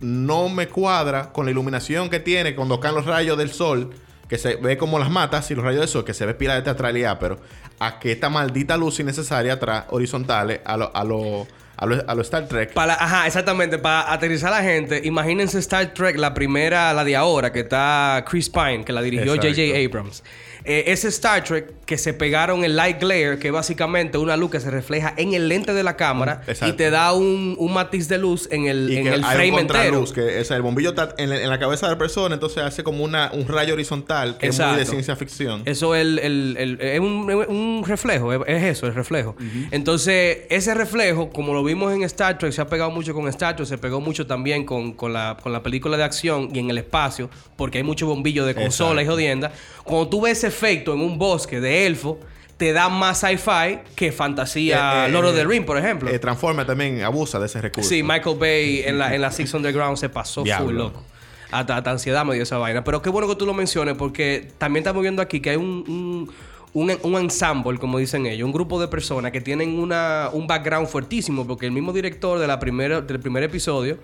No me cuadra con la iluminación que tiene cuando caen los rayos del sol, que se ve como las matas y los rayos del sol, que se ve pila de teatralidad, pero a que esta maldita luz innecesaria atrás, horizontales, a lo, a lo, a lo, a lo Star Trek. Para, ajá, exactamente. Para aterrizar a la gente, imagínense Star Trek, la primera, la de ahora, que está Chris Pine, que la dirigió. J.J. Abrams. Eh, ese Star Trek que se pegaron el light glare, que es básicamente una luz que se refleja en el lente de la cámara Exacto. y te da un, un matiz de luz en el, y en el frame un entero. que o sea, el bombillo está en, la- en la cabeza de la persona, entonces hace como una, un rayo horizontal, que es muy de ciencia ficción. Eso es el, el- es un, un reflejo, es, es eso, el reflejo. Entonces, ese reflejo, como lo vimos en Star Trek, se ha pegado mucho con Star Trek, se pegó mucho también con, con la, con la película de acción y en el espacio, porque hay mucho bombillo de consola y jodienda. Cuando tú ves ese efecto en un bosque de elfo, te da más sci-fi que fantasía Eh, eh, Lord of the eh, Ring, por ejemplo. Eh, Transformer también abusa de ese recurso. Sí, Michael Bay en la, en la Six Underground se pasó Diablo. full loco. Hasta, hasta ansiedad me dio esa vaina. Pero qué bueno que tú lo menciones porque también estamos viendo aquí que hay un, un, un, un ensemble, como dicen ellos, un grupo de personas que tienen una, un background fuertísimo porque el mismo director de la primera, del primer episodio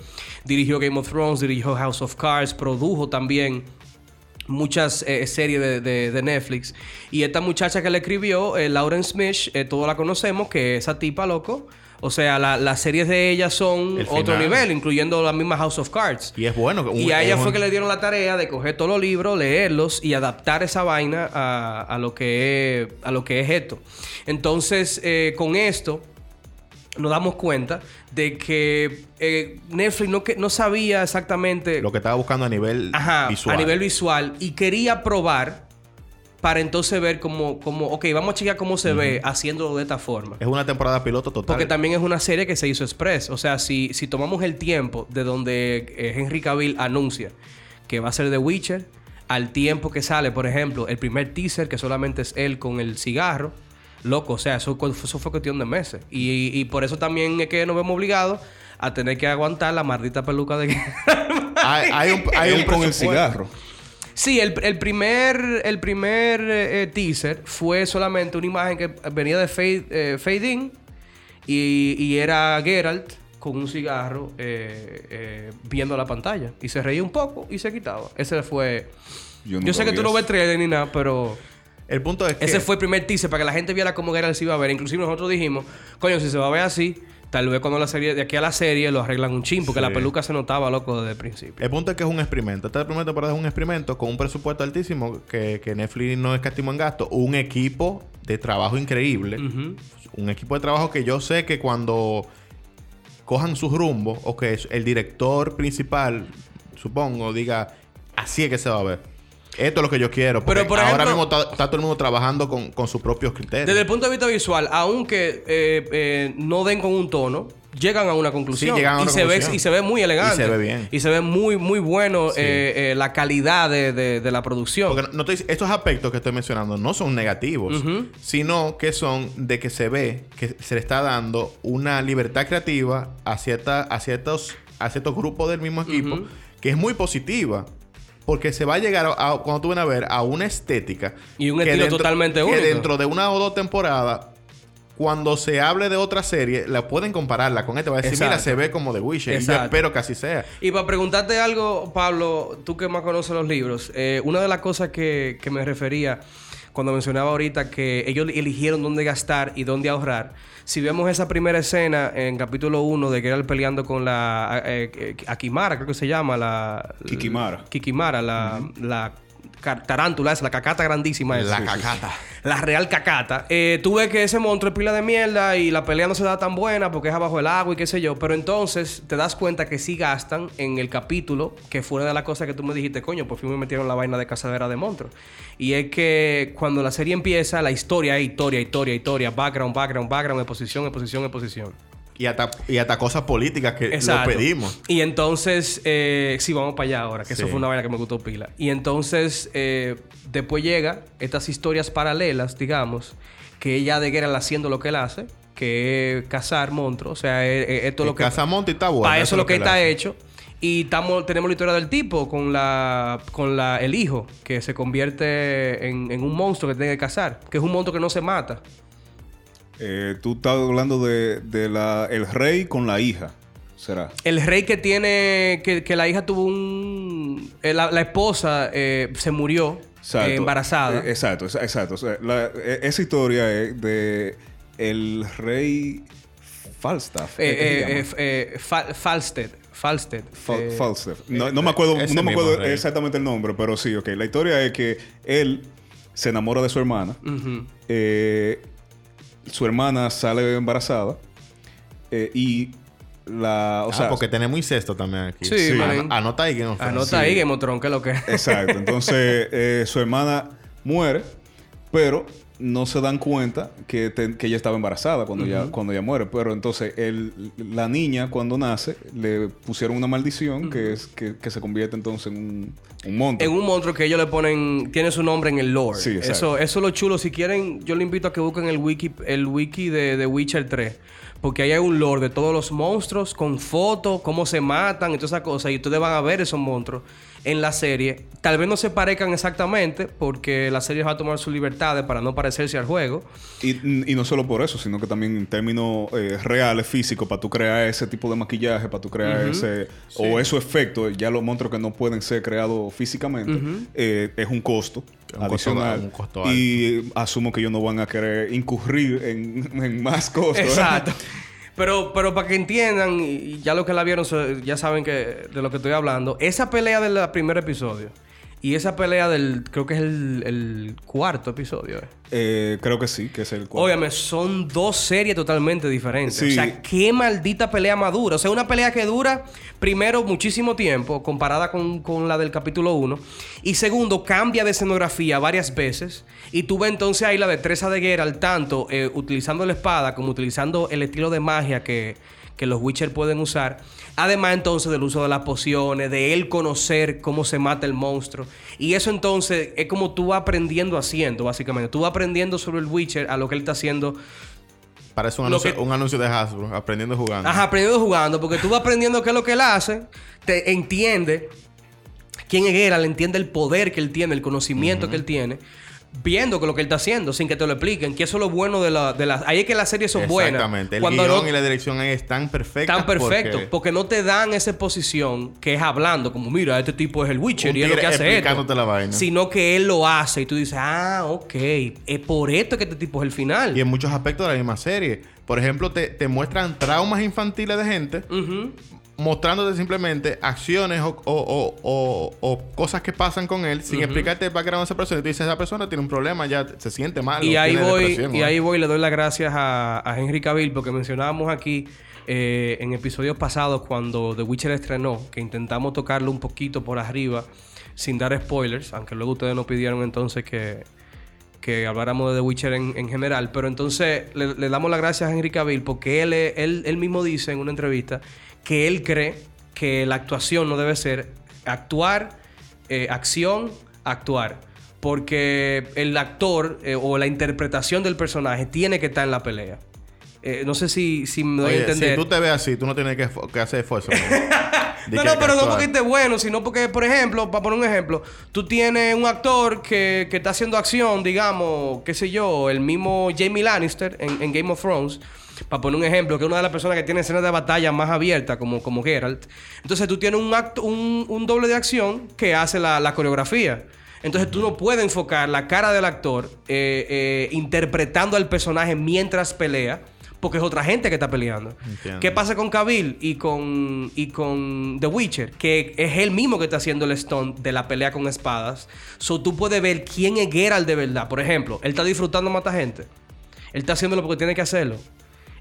dirigió Game of Thrones, dirigió House of Cards, produjo también muchas eh, series de, de- de Netflix. Y esta muchacha que le escribió, eh, Lauren Smith, eh, todos la conocemos, que esa tipa, loco. O sea, la- las series de ella son El otro nivel, incluyendo la misma House of Cards. Y es bueno. que un- Y a ella fue que le dieron la tarea de coger todos los libros, leerlos y adaptar esa vaina a, a lo, que es, a lo que es esto. Entonces, con esto, nos damos cuenta de que eh, Netflix no, que, no sabía exactamente Lo que estaba buscando a nivel Ajá, visual. a nivel visual y quería probar para entonces ver cómo, cómo ok, vamos a chequear cómo se ve haciéndolo de esta forma. Es una temporada piloto total. Porque también es una serie que se hizo express. O sea, si, si tomamos el tiempo de donde eh, Henry Cavill anuncia que va a ser The Witcher, al tiempo que sale, por ejemplo, el primer teaser, que solamente es él con el cigarro, loco, o sea, eso, eso fue cuestión de meses. Y, y por eso también es que nos vemos obligados a tener que aguantar la maldita peluca de... hay, hay un, hay Él un con el cigarro. Sí, el, el primer, el primer eh, teaser fue solamente una imagen que venía de Fade, eh, Fade In y, y era Geralt con un cigarro eh, eh, viendo la pantalla. Y se reía un poco y se quitaba. Ese fue... Yo Yo, sé que tú no ves trailer ni nada, pero... El punto es que... Ese fue el primer teaser para que la gente viera cómo Geralt se iba a ver. Inclusive nosotros dijimos, coño, si se va a ver así, tal vez cuando la serie, de aquí a la serie lo arreglan un chin, porque Sí. la peluca se notaba loco desde el principio. El punto es que es un experimento. Esta primera temporada es un experimento con un presupuesto altísimo que, que Netflix no escatimó en gasto. Un equipo de trabajo increíble. Un equipo de trabajo que yo sé que cuando cojan sus rumbos o que el director principal, supongo, diga, así es que se va a ver. Esto es lo que yo quiero. Porque Pero, por ahora mismo está, está todo el mundo trabajando con, con sus propios criterios. Desde el punto de vista visual, aunque eh, eh, no den con un tono, llegan a una conclusión. Sí, llegan a una y, se ve, conclusión. y se ve muy elegante. Y se ve bien. Y se ve muy, muy bueno Sí. eh, la calidad de, de- de la producción. Porque no, estos aspectos que estoy mencionando no son negativos, sino que son de que se ve que se le está dando una libertad creativa a, cierta, a, ciertos, a ciertos grupos del mismo equipo que es muy positiva. Porque se va a llegar, a, a- cuando tú vienes a ver, a una estética. Y un que estilo totalmente que único. dentro de una o dos temporadas, cuando se hable de otra serie, la pueden compararla con esta. Va a decir, Exacto. mira, se ve como The Witcher. Y yo espero que así sea. Y para preguntarte algo, Pablo, tú que más conoces los libros, eh, una de las cosas que, que me refería cuando mencionaba ahorita que ellos eligieron dónde gastar y dónde ahorrar, si vemos esa primera escena en capítulo 1 de Geralt peleando con la eh, eh, Akimara, creo que se llama, la... Kikimara. Kikimara, la, la tarántula esa, la cacata grandísima esa. La cacata. La real cacata. Eh, tú ves que ese monstruo es pila de mierda y la pelea no se da tan buena porque es abajo del agua y qué sé yo. Pero entonces te das cuenta que sí gastan en el capítulo, que fue una de las cosas que tú me dijiste, coño, por fin me metieron la vaina de cazadera de monstruos. Y es que cuando la serie empieza, la historia es historia, historia, historia, background, background, background, exposición, exposición, exposición. Y hasta, y hasta cosas políticas que lo pedimos. Y entonces, eh, sí, vamos para allá ahora, que eso fue una vaina que me gustó pila. Y entonces, eh, después llega estas historias paralelas, digamos, que ella de Geralt haciendo lo que él hace, que es cazar monstruos. O sea, eh, eh, esto es lo que. Casamonte está bueno. para eso es lo que él está hace. hecho. Y tenemos la historia del tipo con la con la, el hijo, que se convierte en, en un monstruo que tiene que cazar, que es un monstruo que no se mata. Eh, tú estás hablando de, de la, el rey con la hija. ¿Será? El rey que tiene, que, que la hija tuvo un... eh, la, la esposa eh, se murió Exacto. eh, embarazada. Eh, exacto, exa- exacto. O sea, la- eh, esa historia es de el rey Falstaff. Eh, ¿qué se eh, eh, eh. Fal- Eh, Falstaff. No, no me acuerdo, no me acuerdo exactamente el nombre, pero sí, ok. La historia es que él se enamora de su hermana. Eh, su hermana sale embarazada. eh, y la. O Ah, sea, porque tenemos incesto también aquí. Sí, Sí. An- Anota ahí que no Anota ahí Game of Thrones, que es lo que es. Exacto. Entonces, eh, su hermana muere, pero no se dan cuenta que, te- que ella estaba embarazada cuando, ella, cuando ella muere. Pero entonces, él, la niña, cuando nace, le pusieron una maldición que es que, que se convierte entonces en un, un monstruo. En un monstruo que ellos le ponen... Tiene su nombre en el lore. Sí, eso, eso es lo chulo. Si quieren, yo le invito a que busquen el wiki, el wiki de, de Witcher 3. Porque ahí hay un lore de todos los monstruos con fotos, cómo se matan y todas esas cosas. Y ustedes van a ver esos monstruos. En la serie. Tal vez no se parezcan exactamente porque la serie va a tomar sus libertades para no parecerse al juego. Y, y no solo por eso, sino que también en términos eh, reales, físicos, para tú crear ese tipo de maquillaje, para tú crear ese... O esos efectos, ya los monstruos que no pueden ser creados físicamente, eh, es un costo Un costo- adicional. un costo alto. y asumo que ellos no van a querer incurrir en, en más costos. Exacto. Pero, pero para que entiendan, y ya lo que la vieron, ya saben que de lo que estoy hablando. Esa pelea del primer episodio y esa pelea del, creo que es el, el cuarto episodio. eh. Eh, creo que sí, que es el cual. Óyame, son dos series totalmente diferentes. Sí. O sea, qué maldita pelea más dura. O sea, una pelea que dura, primero, muchísimo tiempo, comparada con, con la del capítulo 1. Y segundo, cambia de escenografía varias veces. Y tú ves entonces ahí la destreza de Geralt, tanto eh, utilizando la espada como utilizando el estilo de magia que, que los Witcher pueden usar. Además entonces del uso de las pociones, de él conocer cómo se mata el monstruo. Y eso entonces es como tú vas aprendiendo haciendo, básicamente. Tú vas aprendiendo sobre el Witcher a lo que él está haciendo. Parece un anuncio, que- un anuncio de Hasbro, aprendiendo jugando. Ajá, aprendiendo jugando, porque tú vas aprendiendo qué es lo que él hace, te entiende quién es Geralt, entiende el poder que él tiene, el conocimiento que él tiene, viendo con lo que él está haciendo, sin que te lo expliquen. Que eso es lo bueno de la... De la ahí es que las series son buenas. Exactamente. El Cuando guion no- y la dirección ahí están perfectas. Tan perfecto, porque porque... no te dan esa exposición que es hablando, como mira, este tipo es el Witcher Un y es lo que hace esto. explicándote la vaina. Sino que él lo hace y tú dices, ah, ok, es por esto que este tipo es el final. Y en muchos aspectos de la misma serie. Por ejemplo, te, te muestran traumas infantiles de gente. Mostrándote simplemente acciones o, o- o- cosas que pasan con él, sin explicarte el background de esa persona. Y tú dices, esa persona tiene un problema, ya se siente mal. Y ahí voy, y ¿no? ahí voy, le doy las gracias a, a Henry Cavill porque mencionábamos aquí eh, en episodios pasados cuando The Witcher estrenó, que intentamos tocarlo un poquito por arriba sin dar spoilers, aunque luego ustedes nos pidieron entonces que, que habláramos de The Witcher en, en general. Pero entonces le, le damos las gracias a Henry Cavill porque él, él, él mismo dice en una entrevista que él cree que la actuación no debe ser actuar, eh, acción, actuar. Porque el actor eh, o la interpretación del personaje tiene que estar en la pelea. Eh, no sé si, si me doy a entender. si tú te ves así, tú no tienes que, que hacer esfuerzo. No, no, pero no porque esté bueno, sino porque, por ejemplo, para poner un ejemplo, tú tienes un actor que, que está haciendo acción, digamos, qué sé yo, el mismo Jamie Lannister en, en Game of Thrones, para poner un ejemplo, que es una de las personas que tiene escenas de batalla más abiertas, como, como Geralt. Entonces tú tienes un, acto, un, un doble de acción que hace la, la coreografía. Entonces tú no puedes enfocar la cara del actor eh, eh, interpretando al personaje mientras pelea. Porque es otra gente que está peleando. Entiendo. ¿Qué pasa con Cavill y con, y con The Witcher? Que es él mismo que está haciendo el stunt de la pelea con espadas. So tú puedes ver quién es Geralt de verdad. Por ejemplo, él está disfrutando matar gente. Él está haciéndolo porque tiene que hacerlo.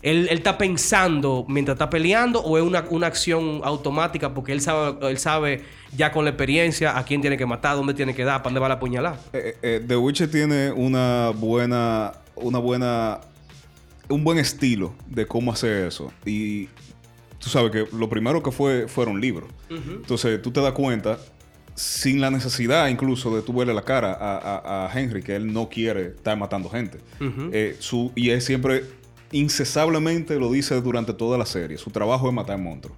Él, él está pensando mientras está peleando o es una, una acción automática porque él sabe, él sabe ya con la experiencia a quién tiene que matar, dónde tiene que dar, para dónde va la puñalada. Eh, eh, The Witcher tiene una buena, una buena, un buen estilo de cómo hacer eso. Y tú sabes que lo primero que fue fueron libros. Entonces tú te das cuenta, sin la necesidad incluso de tú verle la cara a, a- a Henry, que él no quiere estar matando gente. Eh, su, y él siempre, incesablemente lo dice durante toda la serie. Su trabajo es matar monstruos.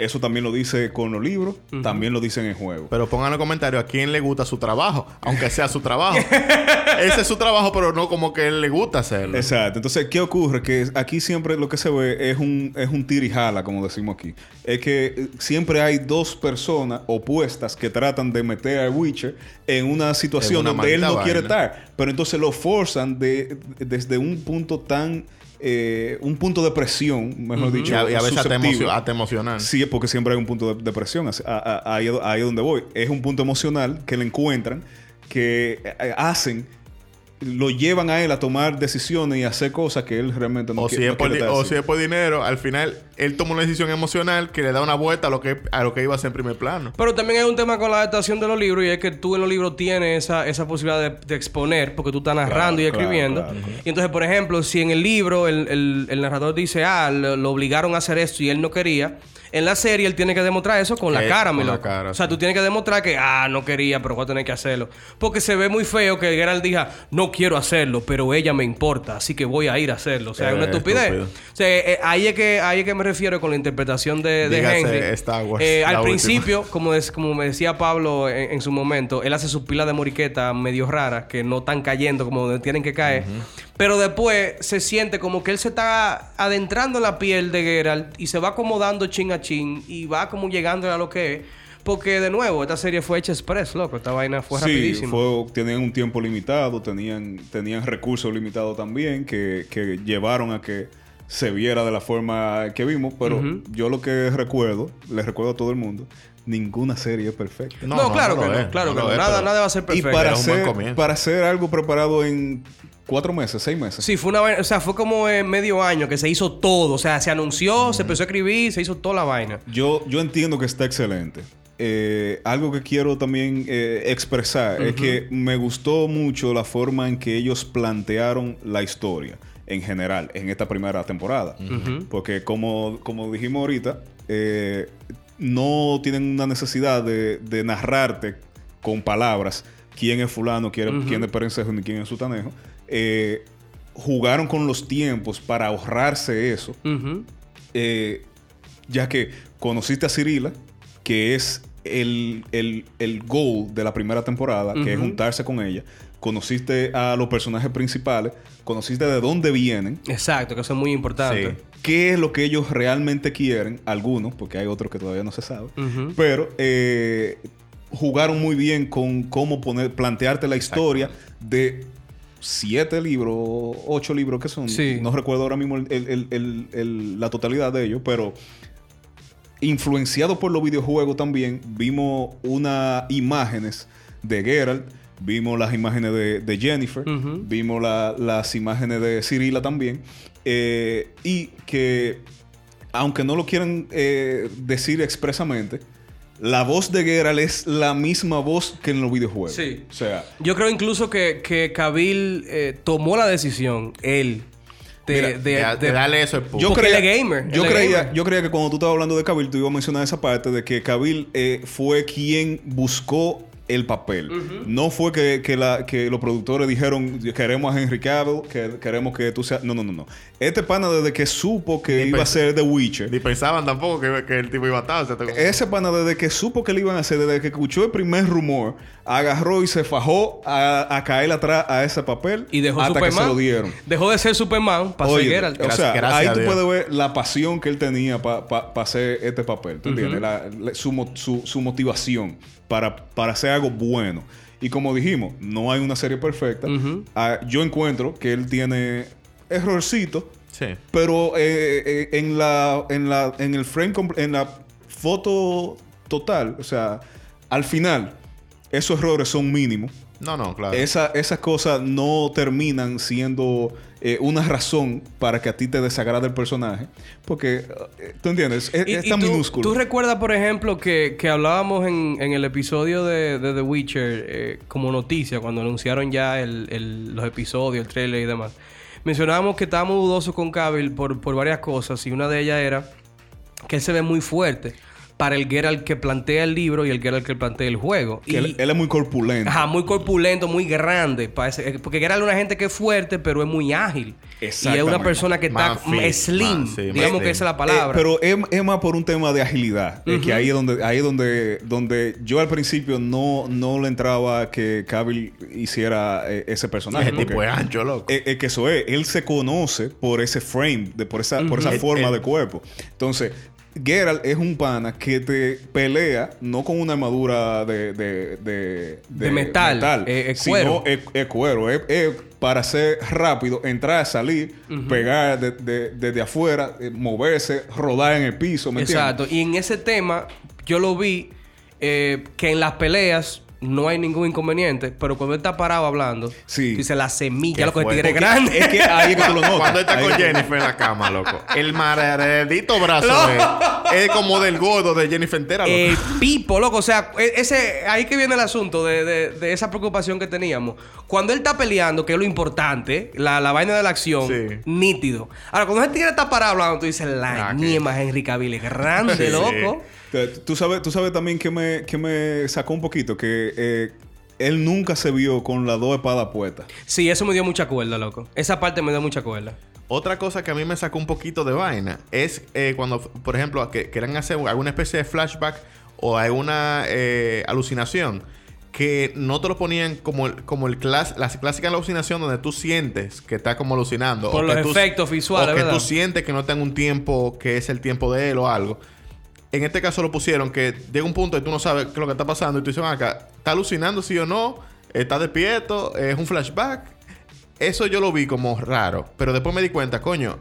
Eso también lo dice con los libros, también lo dicen en el juego. Pero pongan en los comentarios a quién le gusta su trabajo, aunque sea su trabajo. Ese es su trabajo, pero no como que él le gusta hacerlo. Exacto. Entonces, ¿qué ocurre? Que aquí siempre lo que se ve es un, es un tir y jala, como decimos aquí. Es que eh, siempre hay dos personas opuestas que tratan de meter a Witcher en una situación una donde él no quiere estar. Pero entonces lo forzan de, desde un punto tan... eh, un punto de presión, mejor Y dicho. a, y a veces hasta, emocio- hasta emocional. Sí, porque siempre hay un punto de, de presión. Es- ahí es donde voy. Es un punto emocional que le encuentran, que eh, hacen, lo llevan a él a tomar decisiones y a hacer cosas que él realmente no o, si no quiere estar o así. si es por dinero, al final él toma una decisión emocional que le da una vuelta a lo que, a lo que iba a ser en primer plano. Pero también hay un tema con la adaptación de los libros y es que tú en los libros tienes esa, esa posibilidad de, de exponer porque tú estás narrando y Claro, escribiendo. claro, claro. Y entonces, por ejemplo, si en el libro el, el- el narrador dice, ah, lo, lo obligaron a hacer esto y él no quería, En la serie él tiene que demostrar eso con la Eh, cara, mi loco. cara, o sea, sí. tú tienes que demostrar que, ah, no quería, pero voy a tener que hacerlo. Porque se ve muy feo que Geralt diga, no quiero hacerlo, pero ella me importa, así que voy a ir a hacerlo. O sea, es una Eh, estupidez. estúpido. O sea, eh, ahí, es que, ahí es que me refiero con la interpretación de, de Dígase Henry. Star Wars, Eh, al última. principio, como, es, como me decía Pablo en, en su momento, él hace sus pilas de moriqueta medio raras, que no están cayendo como donde tienen que caer. Pero después se siente como que él se está adentrando en la piel de Geralt y se va acomodando chin a chin y va como llegando a lo que es. Porque de nuevo, esta serie fue hecha express, loco. Esta vaina fue sí, rapidísima. fue- tenían un tiempo limitado, tenían, tenían recursos limitados también que, que llevaron a que se viera de la forma que vimos. Pero yo lo que recuerdo, le recuerdo a todo el mundo, ninguna serie es perfecta. No, claro lo que no, claro que no. es, Nada, pero- nada va a ser Y perfecto. para un buen hacer, para hacer algo preparado en cuatro meses, seis meses. Sí, fue una vaina, o sea, fue como en medio año que se hizo todo. O sea, se anunció, se empezó a escribir, se hizo toda la vaina. Yo, yo entiendo que está excelente. Eh, algo que quiero también eh, expresar es que me gustó mucho la forma en que ellos plantearon la historia en general en esta primera temporada. Porque como, como dijimos ahorita, eh, no tienen una necesidad de, de narrarte con palabras quién es fulano, quién, es- quién es Perencejo ni quién es Sutanejo. Eh, jugaron con los tiempos para ahorrarse eso eh, ya que conociste a Cirila, que es el, el, el goal de la primera temporada, que es juntarse con ella. Conociste a los personajes principales, conociste de dónde vienen, Exacto, que eso es muy importante. Sí. qué es lo que ellos realmente quieren, algunos, porque hay otros que todavía no se sabe, pero eh, jugaron muy bien con cómo poner, plantearte la historia de siete libros, ocho libros que son, Sí. no recuerdo ahora mismo el- el- el- el- el- la totalidad de ellos, pero influenciado por los videojuegos también, vimos unas imágenes de Geralt, vimos las imágenes de, de Jennifer, vimos la- las imágenes de Cirila también, eh, y que aunque no lo quieran eh, decir expresamente, la voz de Geralt es la misma voz que en los videojuegos. Sí. O sea, Yo creo incluso que, que Kabil eh, tomó la decisión, él, de, Mira, de- De, de de- darle eso al público. yo creía, gamer, Yo creía, gamer. yo creía que cuando tú estabas hablando de Kabil, tú ibas a mencionar esa parte de que Kabil eh, fue quien buscó el papel. No fue que, que la- que los productores dijeron queremos a Henry Cavill, que queremos que tú seas. No, no, no, no. Este pana desde que supo que Ni iba a ser The Witcher. Ni pensaban tampoco que, que el tipo iba a estar. o sea, te- Ese pana desde que supo que le iban a hacer, desde que escuchó el primer rumor, agarró y se fajó a, a caer atrás a ese papel y dejó hasta Superman. que se lo dieron. Dejó de ser Superman para ser Oye, Geralt. o Gracias- sea, gracias ahí tú puedes ver la pasión que él tenía para hacer este papel. ¿Tú entiendes? La- la- su, su- su motivación para, para hacer algo bueno. Y como dijimos, no hay una serie perfecta. Ah, yo encuentro que él tiene errorcitos, Sí. pero eh, eh, en la en la en el frame en la foto total, o sea, al final esos errores son mínimos. No, no, claro. Esa- esas cosas no terminan siendo eh, una razón para que a ti te desagrade el personaje. Porque, eh, ¿tú entiendes? Es, Y- es y tan tú, minúsculo. ¿Tú recuerdas, por ejemplo, que, que hablábamos en, en el episodio de, de The Witcher eh, como noticia, cuando anunciaron ya el- el- los episodios, el trailer y demás? Mencionábamos que estábamos dudosos con Cavill por, por varias cosas y una de ellas era que él se ve muy fuerte para el Geralt que plantea el libro y el Geralt que plantea el juego. Que y, él, él es muy corpulento. Ajá, muy corpulento, muy grande. parece- eh, porque Geralt es una gente que es fuerte, pero es muy ágil. Y es una persona que está fit, slim. sí, digamos que esa es la Eh, palabra. pero es, es más por un tema de agilidad. Es que ahí es donde, ahí es donde, donde yo al principio no, no le entraba que Cavill hiciera eh, ese personaje. Ese tipo es ancho, loco. Es, es que eso es, él se conoce por ese frame, de, por esa, por esa forma Eh, eh. de cuerpo. Entonces, Geralt es un pana que te pelea no con una armadura de, de, de, De metal, eh, es cuero. sino es, es cuero. Es, es para ser rápido, entrar, salir, pegar de- de- desde afuera, eh, moverse, rodar en el piso, ¿me entiendes? Exacto. Y en ese tema, yo lo vi eh, que en las peleas no hay ningún inconveniente, pero cuando él está parado hablando, Sí. dice la semilla, loco, el fuerte. tigre grande. Es que ahí es que tú lo notas. Cuando está Ahí con es que- Jennifer en la cama, loco. El maredito brazo es, es como del gordo de Jennifer entera, loco. Eh, pipo, loco. O sea, e- ese, ahí que viene el asunto de, de- de esa preocupación que teníamos. Cuando él está peleando, que es lo importante, la, la vaina de la acción, Sí. nítido. Ahora, cuando ese tigre está parado hablando, tú dices, la Ah, que- ñema Henry Cavill grande, Sí. loco. Tú sabes, tú sabes también que me, que me sacó un poquito, que eh, él nunca se vio con las dos espadas puestas. Sí, eso me dio mucha cuerda, loco. Esa parte me dio mucha cuerda. Otra cosa que a mí me sacó un poquito de vaina es eh, cuando, por ejemplo, que quieran hacer alguna especie de flashback o alguna eh, alucinación que no te lo ponían como el, como el clas la clásica alucinación donde tú sientes que estás como alucinando. Por o los que tú- efectos visuales, O que ¿verdad? tú sientes que no está en un tiempo que es el tiempo de él o algo. En este caso lo pusieron que llega un punto y tú no sabes qué es lo que está pasando y tú dices, "Ven acá, ¿está alucinando sí o no? ¿Está despierto? ¿Es un flashback? Eso yo lo vi como raro, pero después me di cuenta, coño,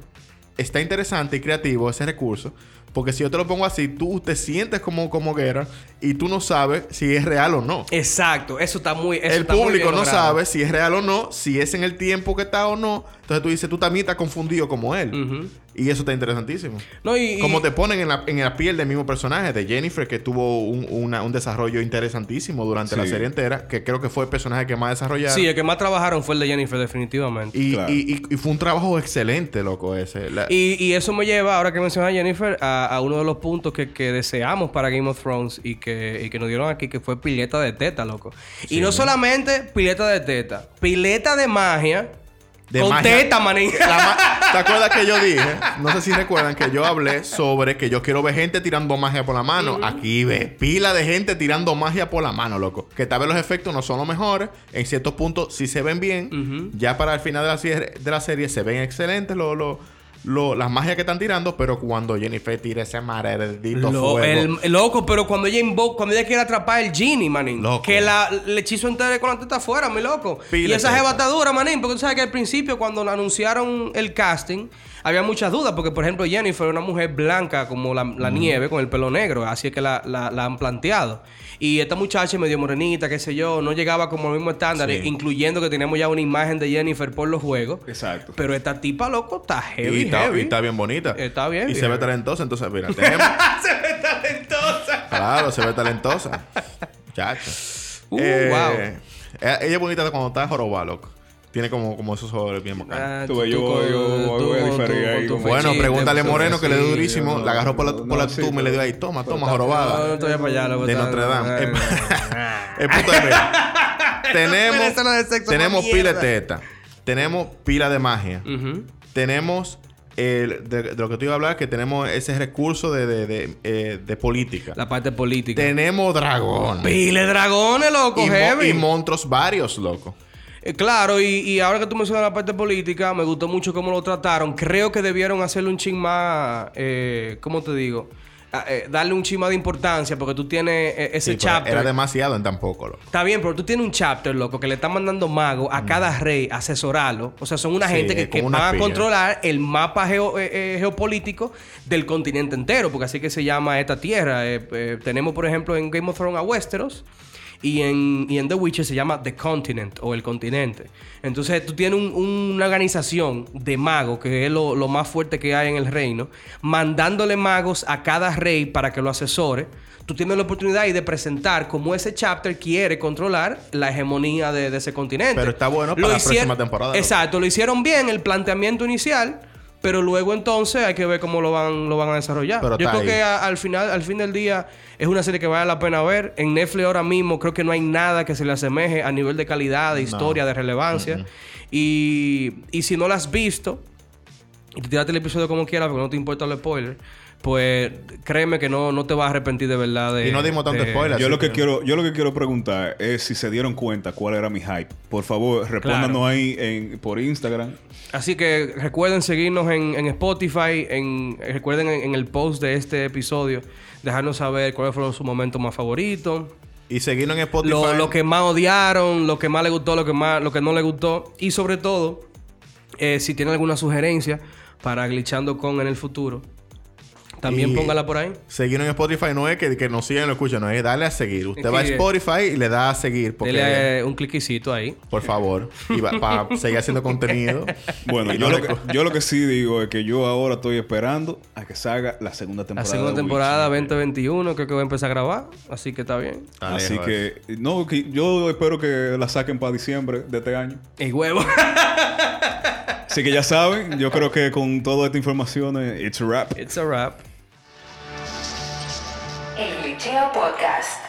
está interesante y creativo ese recurso, porque si yo te lo pongo así, tú te sientes como, como guerra y tú no sabes si es real o no. Exacto, eso está muy. eso El está muy público bien no logrado. sabe si es real o no, si es en el tiempo que está o no. Entonces tú dices, tú también estás confundido como él. Y eso está interesantísimo. No, y, y- Como te ponen en la, en la piel del mismo personaje de Jennifer, que tuvo un, una- un desarrollo interesantísimo durante la serie entera, que creo que fue el personaje que más desarrollaron. Sí, el que más trabajaron fue el de Jennifer, definitivamente. y, Claro. y- y- y fue un trabajo excelente, loco, ese. La- Y, y eso me lleva, ahora que mencionas a Jennifer, a, a uno de los puntos que, que deseamos para Game of Thrones y que, y que nos dieron aquí, que fue pileta de teta, loco. Y no solamente pileta de teta, pileta de magia. De con magia. teta, manín. La ma- ¿Te acuerdas que yo dije? No sé si recuerdan que yo hablé sobre que yo quiero ver gente tirando magia por la mano. Aquí ve pila de gente tirando magia por la mano, loco. Que tal vez los efectos no son los mejores. En ciertos puntos sí se ven bien. Ya para el final de la, serie, de la serie se ven excelentes lo- lo- lo- las magias que están tirando. Pero cuando Jennifer tira ese maredito Lo- fuego. el, el loco, pero cuando ella invoca, cuando ella quiere atrapar el genie, manín. Loco. Que la, el hechizo entero con la teta afuera, mi loco. Y esa teta. jeva está dura, manín. Porque tú sabes que al principio, cuando anunciaron el casting, había muchas dudas. Porque, por ejemplo, Jennifer era una mujer blanca como la, la nieve, con el pelo negro. Así es que la, la- la han planteado. Y esta muchacha medio morenita, qué sé yo, no llegaba como al mismo estándar, Sí. incluyendo que teníamos ya una imagen de Jennifer por los juegos. Exacto. Pero esta tipa, loco, está heavy, y, está, heavy. y está bien bonita. Está bien, Y se ve talentosa. Entonces, mira, tenemos... Se ve talentosa. Claro, se ve talentosa. Chacho. Uh, Eh, wow. Ella ella es bonita cuando está jorobada, loco. Tiene como, como esos ojos bien bacanos. Ah, Tú yo- yo voy a diferir ahí bueno, pregúntale a Moreno que le dio durísimo. la agarró por la, por la sí, tuma y le dio ahí, toma, toma, está- No, no jorobada. estoy para allá, loco. De Notre Dame. eh, El, punto es, tenemos, tenemos pila de teta. Tenemos pila de magia. Tenemos el, de, de lo que te iba a hablar, que tenemos ese recurso de, de, de, eh, de política. La parte política. Tenemos dragones. Pile dragones, loco, Y, mo- heavy. y monstruos varios, loco. Eh, claro, y, y ahora que tú mencionas la parte política, me gustó mucho cómo lo trataron. Creo que debieron hacerle un chin más, eh, ¿cómo te digo? Ah, eh, darle un chin más de importancia porque tú tienes eh, ese Sí, chapter. Era demasiado en tan poco, loco. Está bien, pero tú tienes un chapter, loco, que le están mandando magos a cada rey a asesorarlo. O sea, son una Sí, gente que, que van a controlar el mapa geo- eh, eh, geopolítico del continente entero, porque así que se llama esta tierra. Tenemos, por ejemplo, en Game of Thrones a Westeros. Y en, y en The Witcher se llama The Continent o el continente. Entonces tú tienes un- una organización de magos, que es lo, lo más fuerte que hay en el reino, mandándole magos a cada rey para que lo asesore. Tú tienes la oportunidad ahí de presentar cómo ese chapter quiere controlar la hegemonía de, de ese continente. Pero está bueno para la próxima temporada, ¿no? Exacto, lo hicieron bien el planteamiento inicial. Pero luego entonces hay que ver cómo lo van, lo van a desarrollar. Pero Yo creo ahí. que a- al final, al fin del día, es una serie que vale la pena ver. En Netflix ahora mismo creo que no hay nada que se le asemeje a nivel de calidad, de historia, de relevancia. y, y si no la has visto, y te tiraste el episodio como quieras porque no te importa el spoiler, pues créeme que no, no te vas a arrepentir de verdad de... Y no dimos tanto de- spoiler. Yo lo que que- quiero, yo lo que quiero preguntar es si se dieron cuenta cuál era mi hype. Por favor, respóndanos Claro. ahí en, por Instagram. Así que recuerden seguirnos en, en Spotify, en, recuerden en, en el post de este episodio, dejarnos saber cuáles fueron sus momentos más favoritos, Y seguirnos en Spotify. lo, lo que más odiaron, lo que más le gustó, lo que más, lo que no le gustó, y sobre todo, eh, si tienen alguna sugerencia para glitchando con en el futuro, También Y póngala por ahí. Seguirnos en Spotify no es que, que nos sigan y lo escuchen, no es darle a seguir. Usted va a Spotify y le da a seguir. Porque, Dele eh, un cliquecito ahí. Por favor. Y para seguir haciendo contenido. Bueno, yo lo, que, yo lo que sí digo es que yo ahora estoy esperando a que salga la segunda La temporada. segunda de temporada Witcher. 2021 creo que voy a empezar a grabar. Así que está bien. Así que, no, que yo espero que la saquen para diciembre de este año. El huevo. Así que ya saben, yo creo que con toda esta información, eh, it's a wrap. It's a wrap. El Glitcheo Podcast.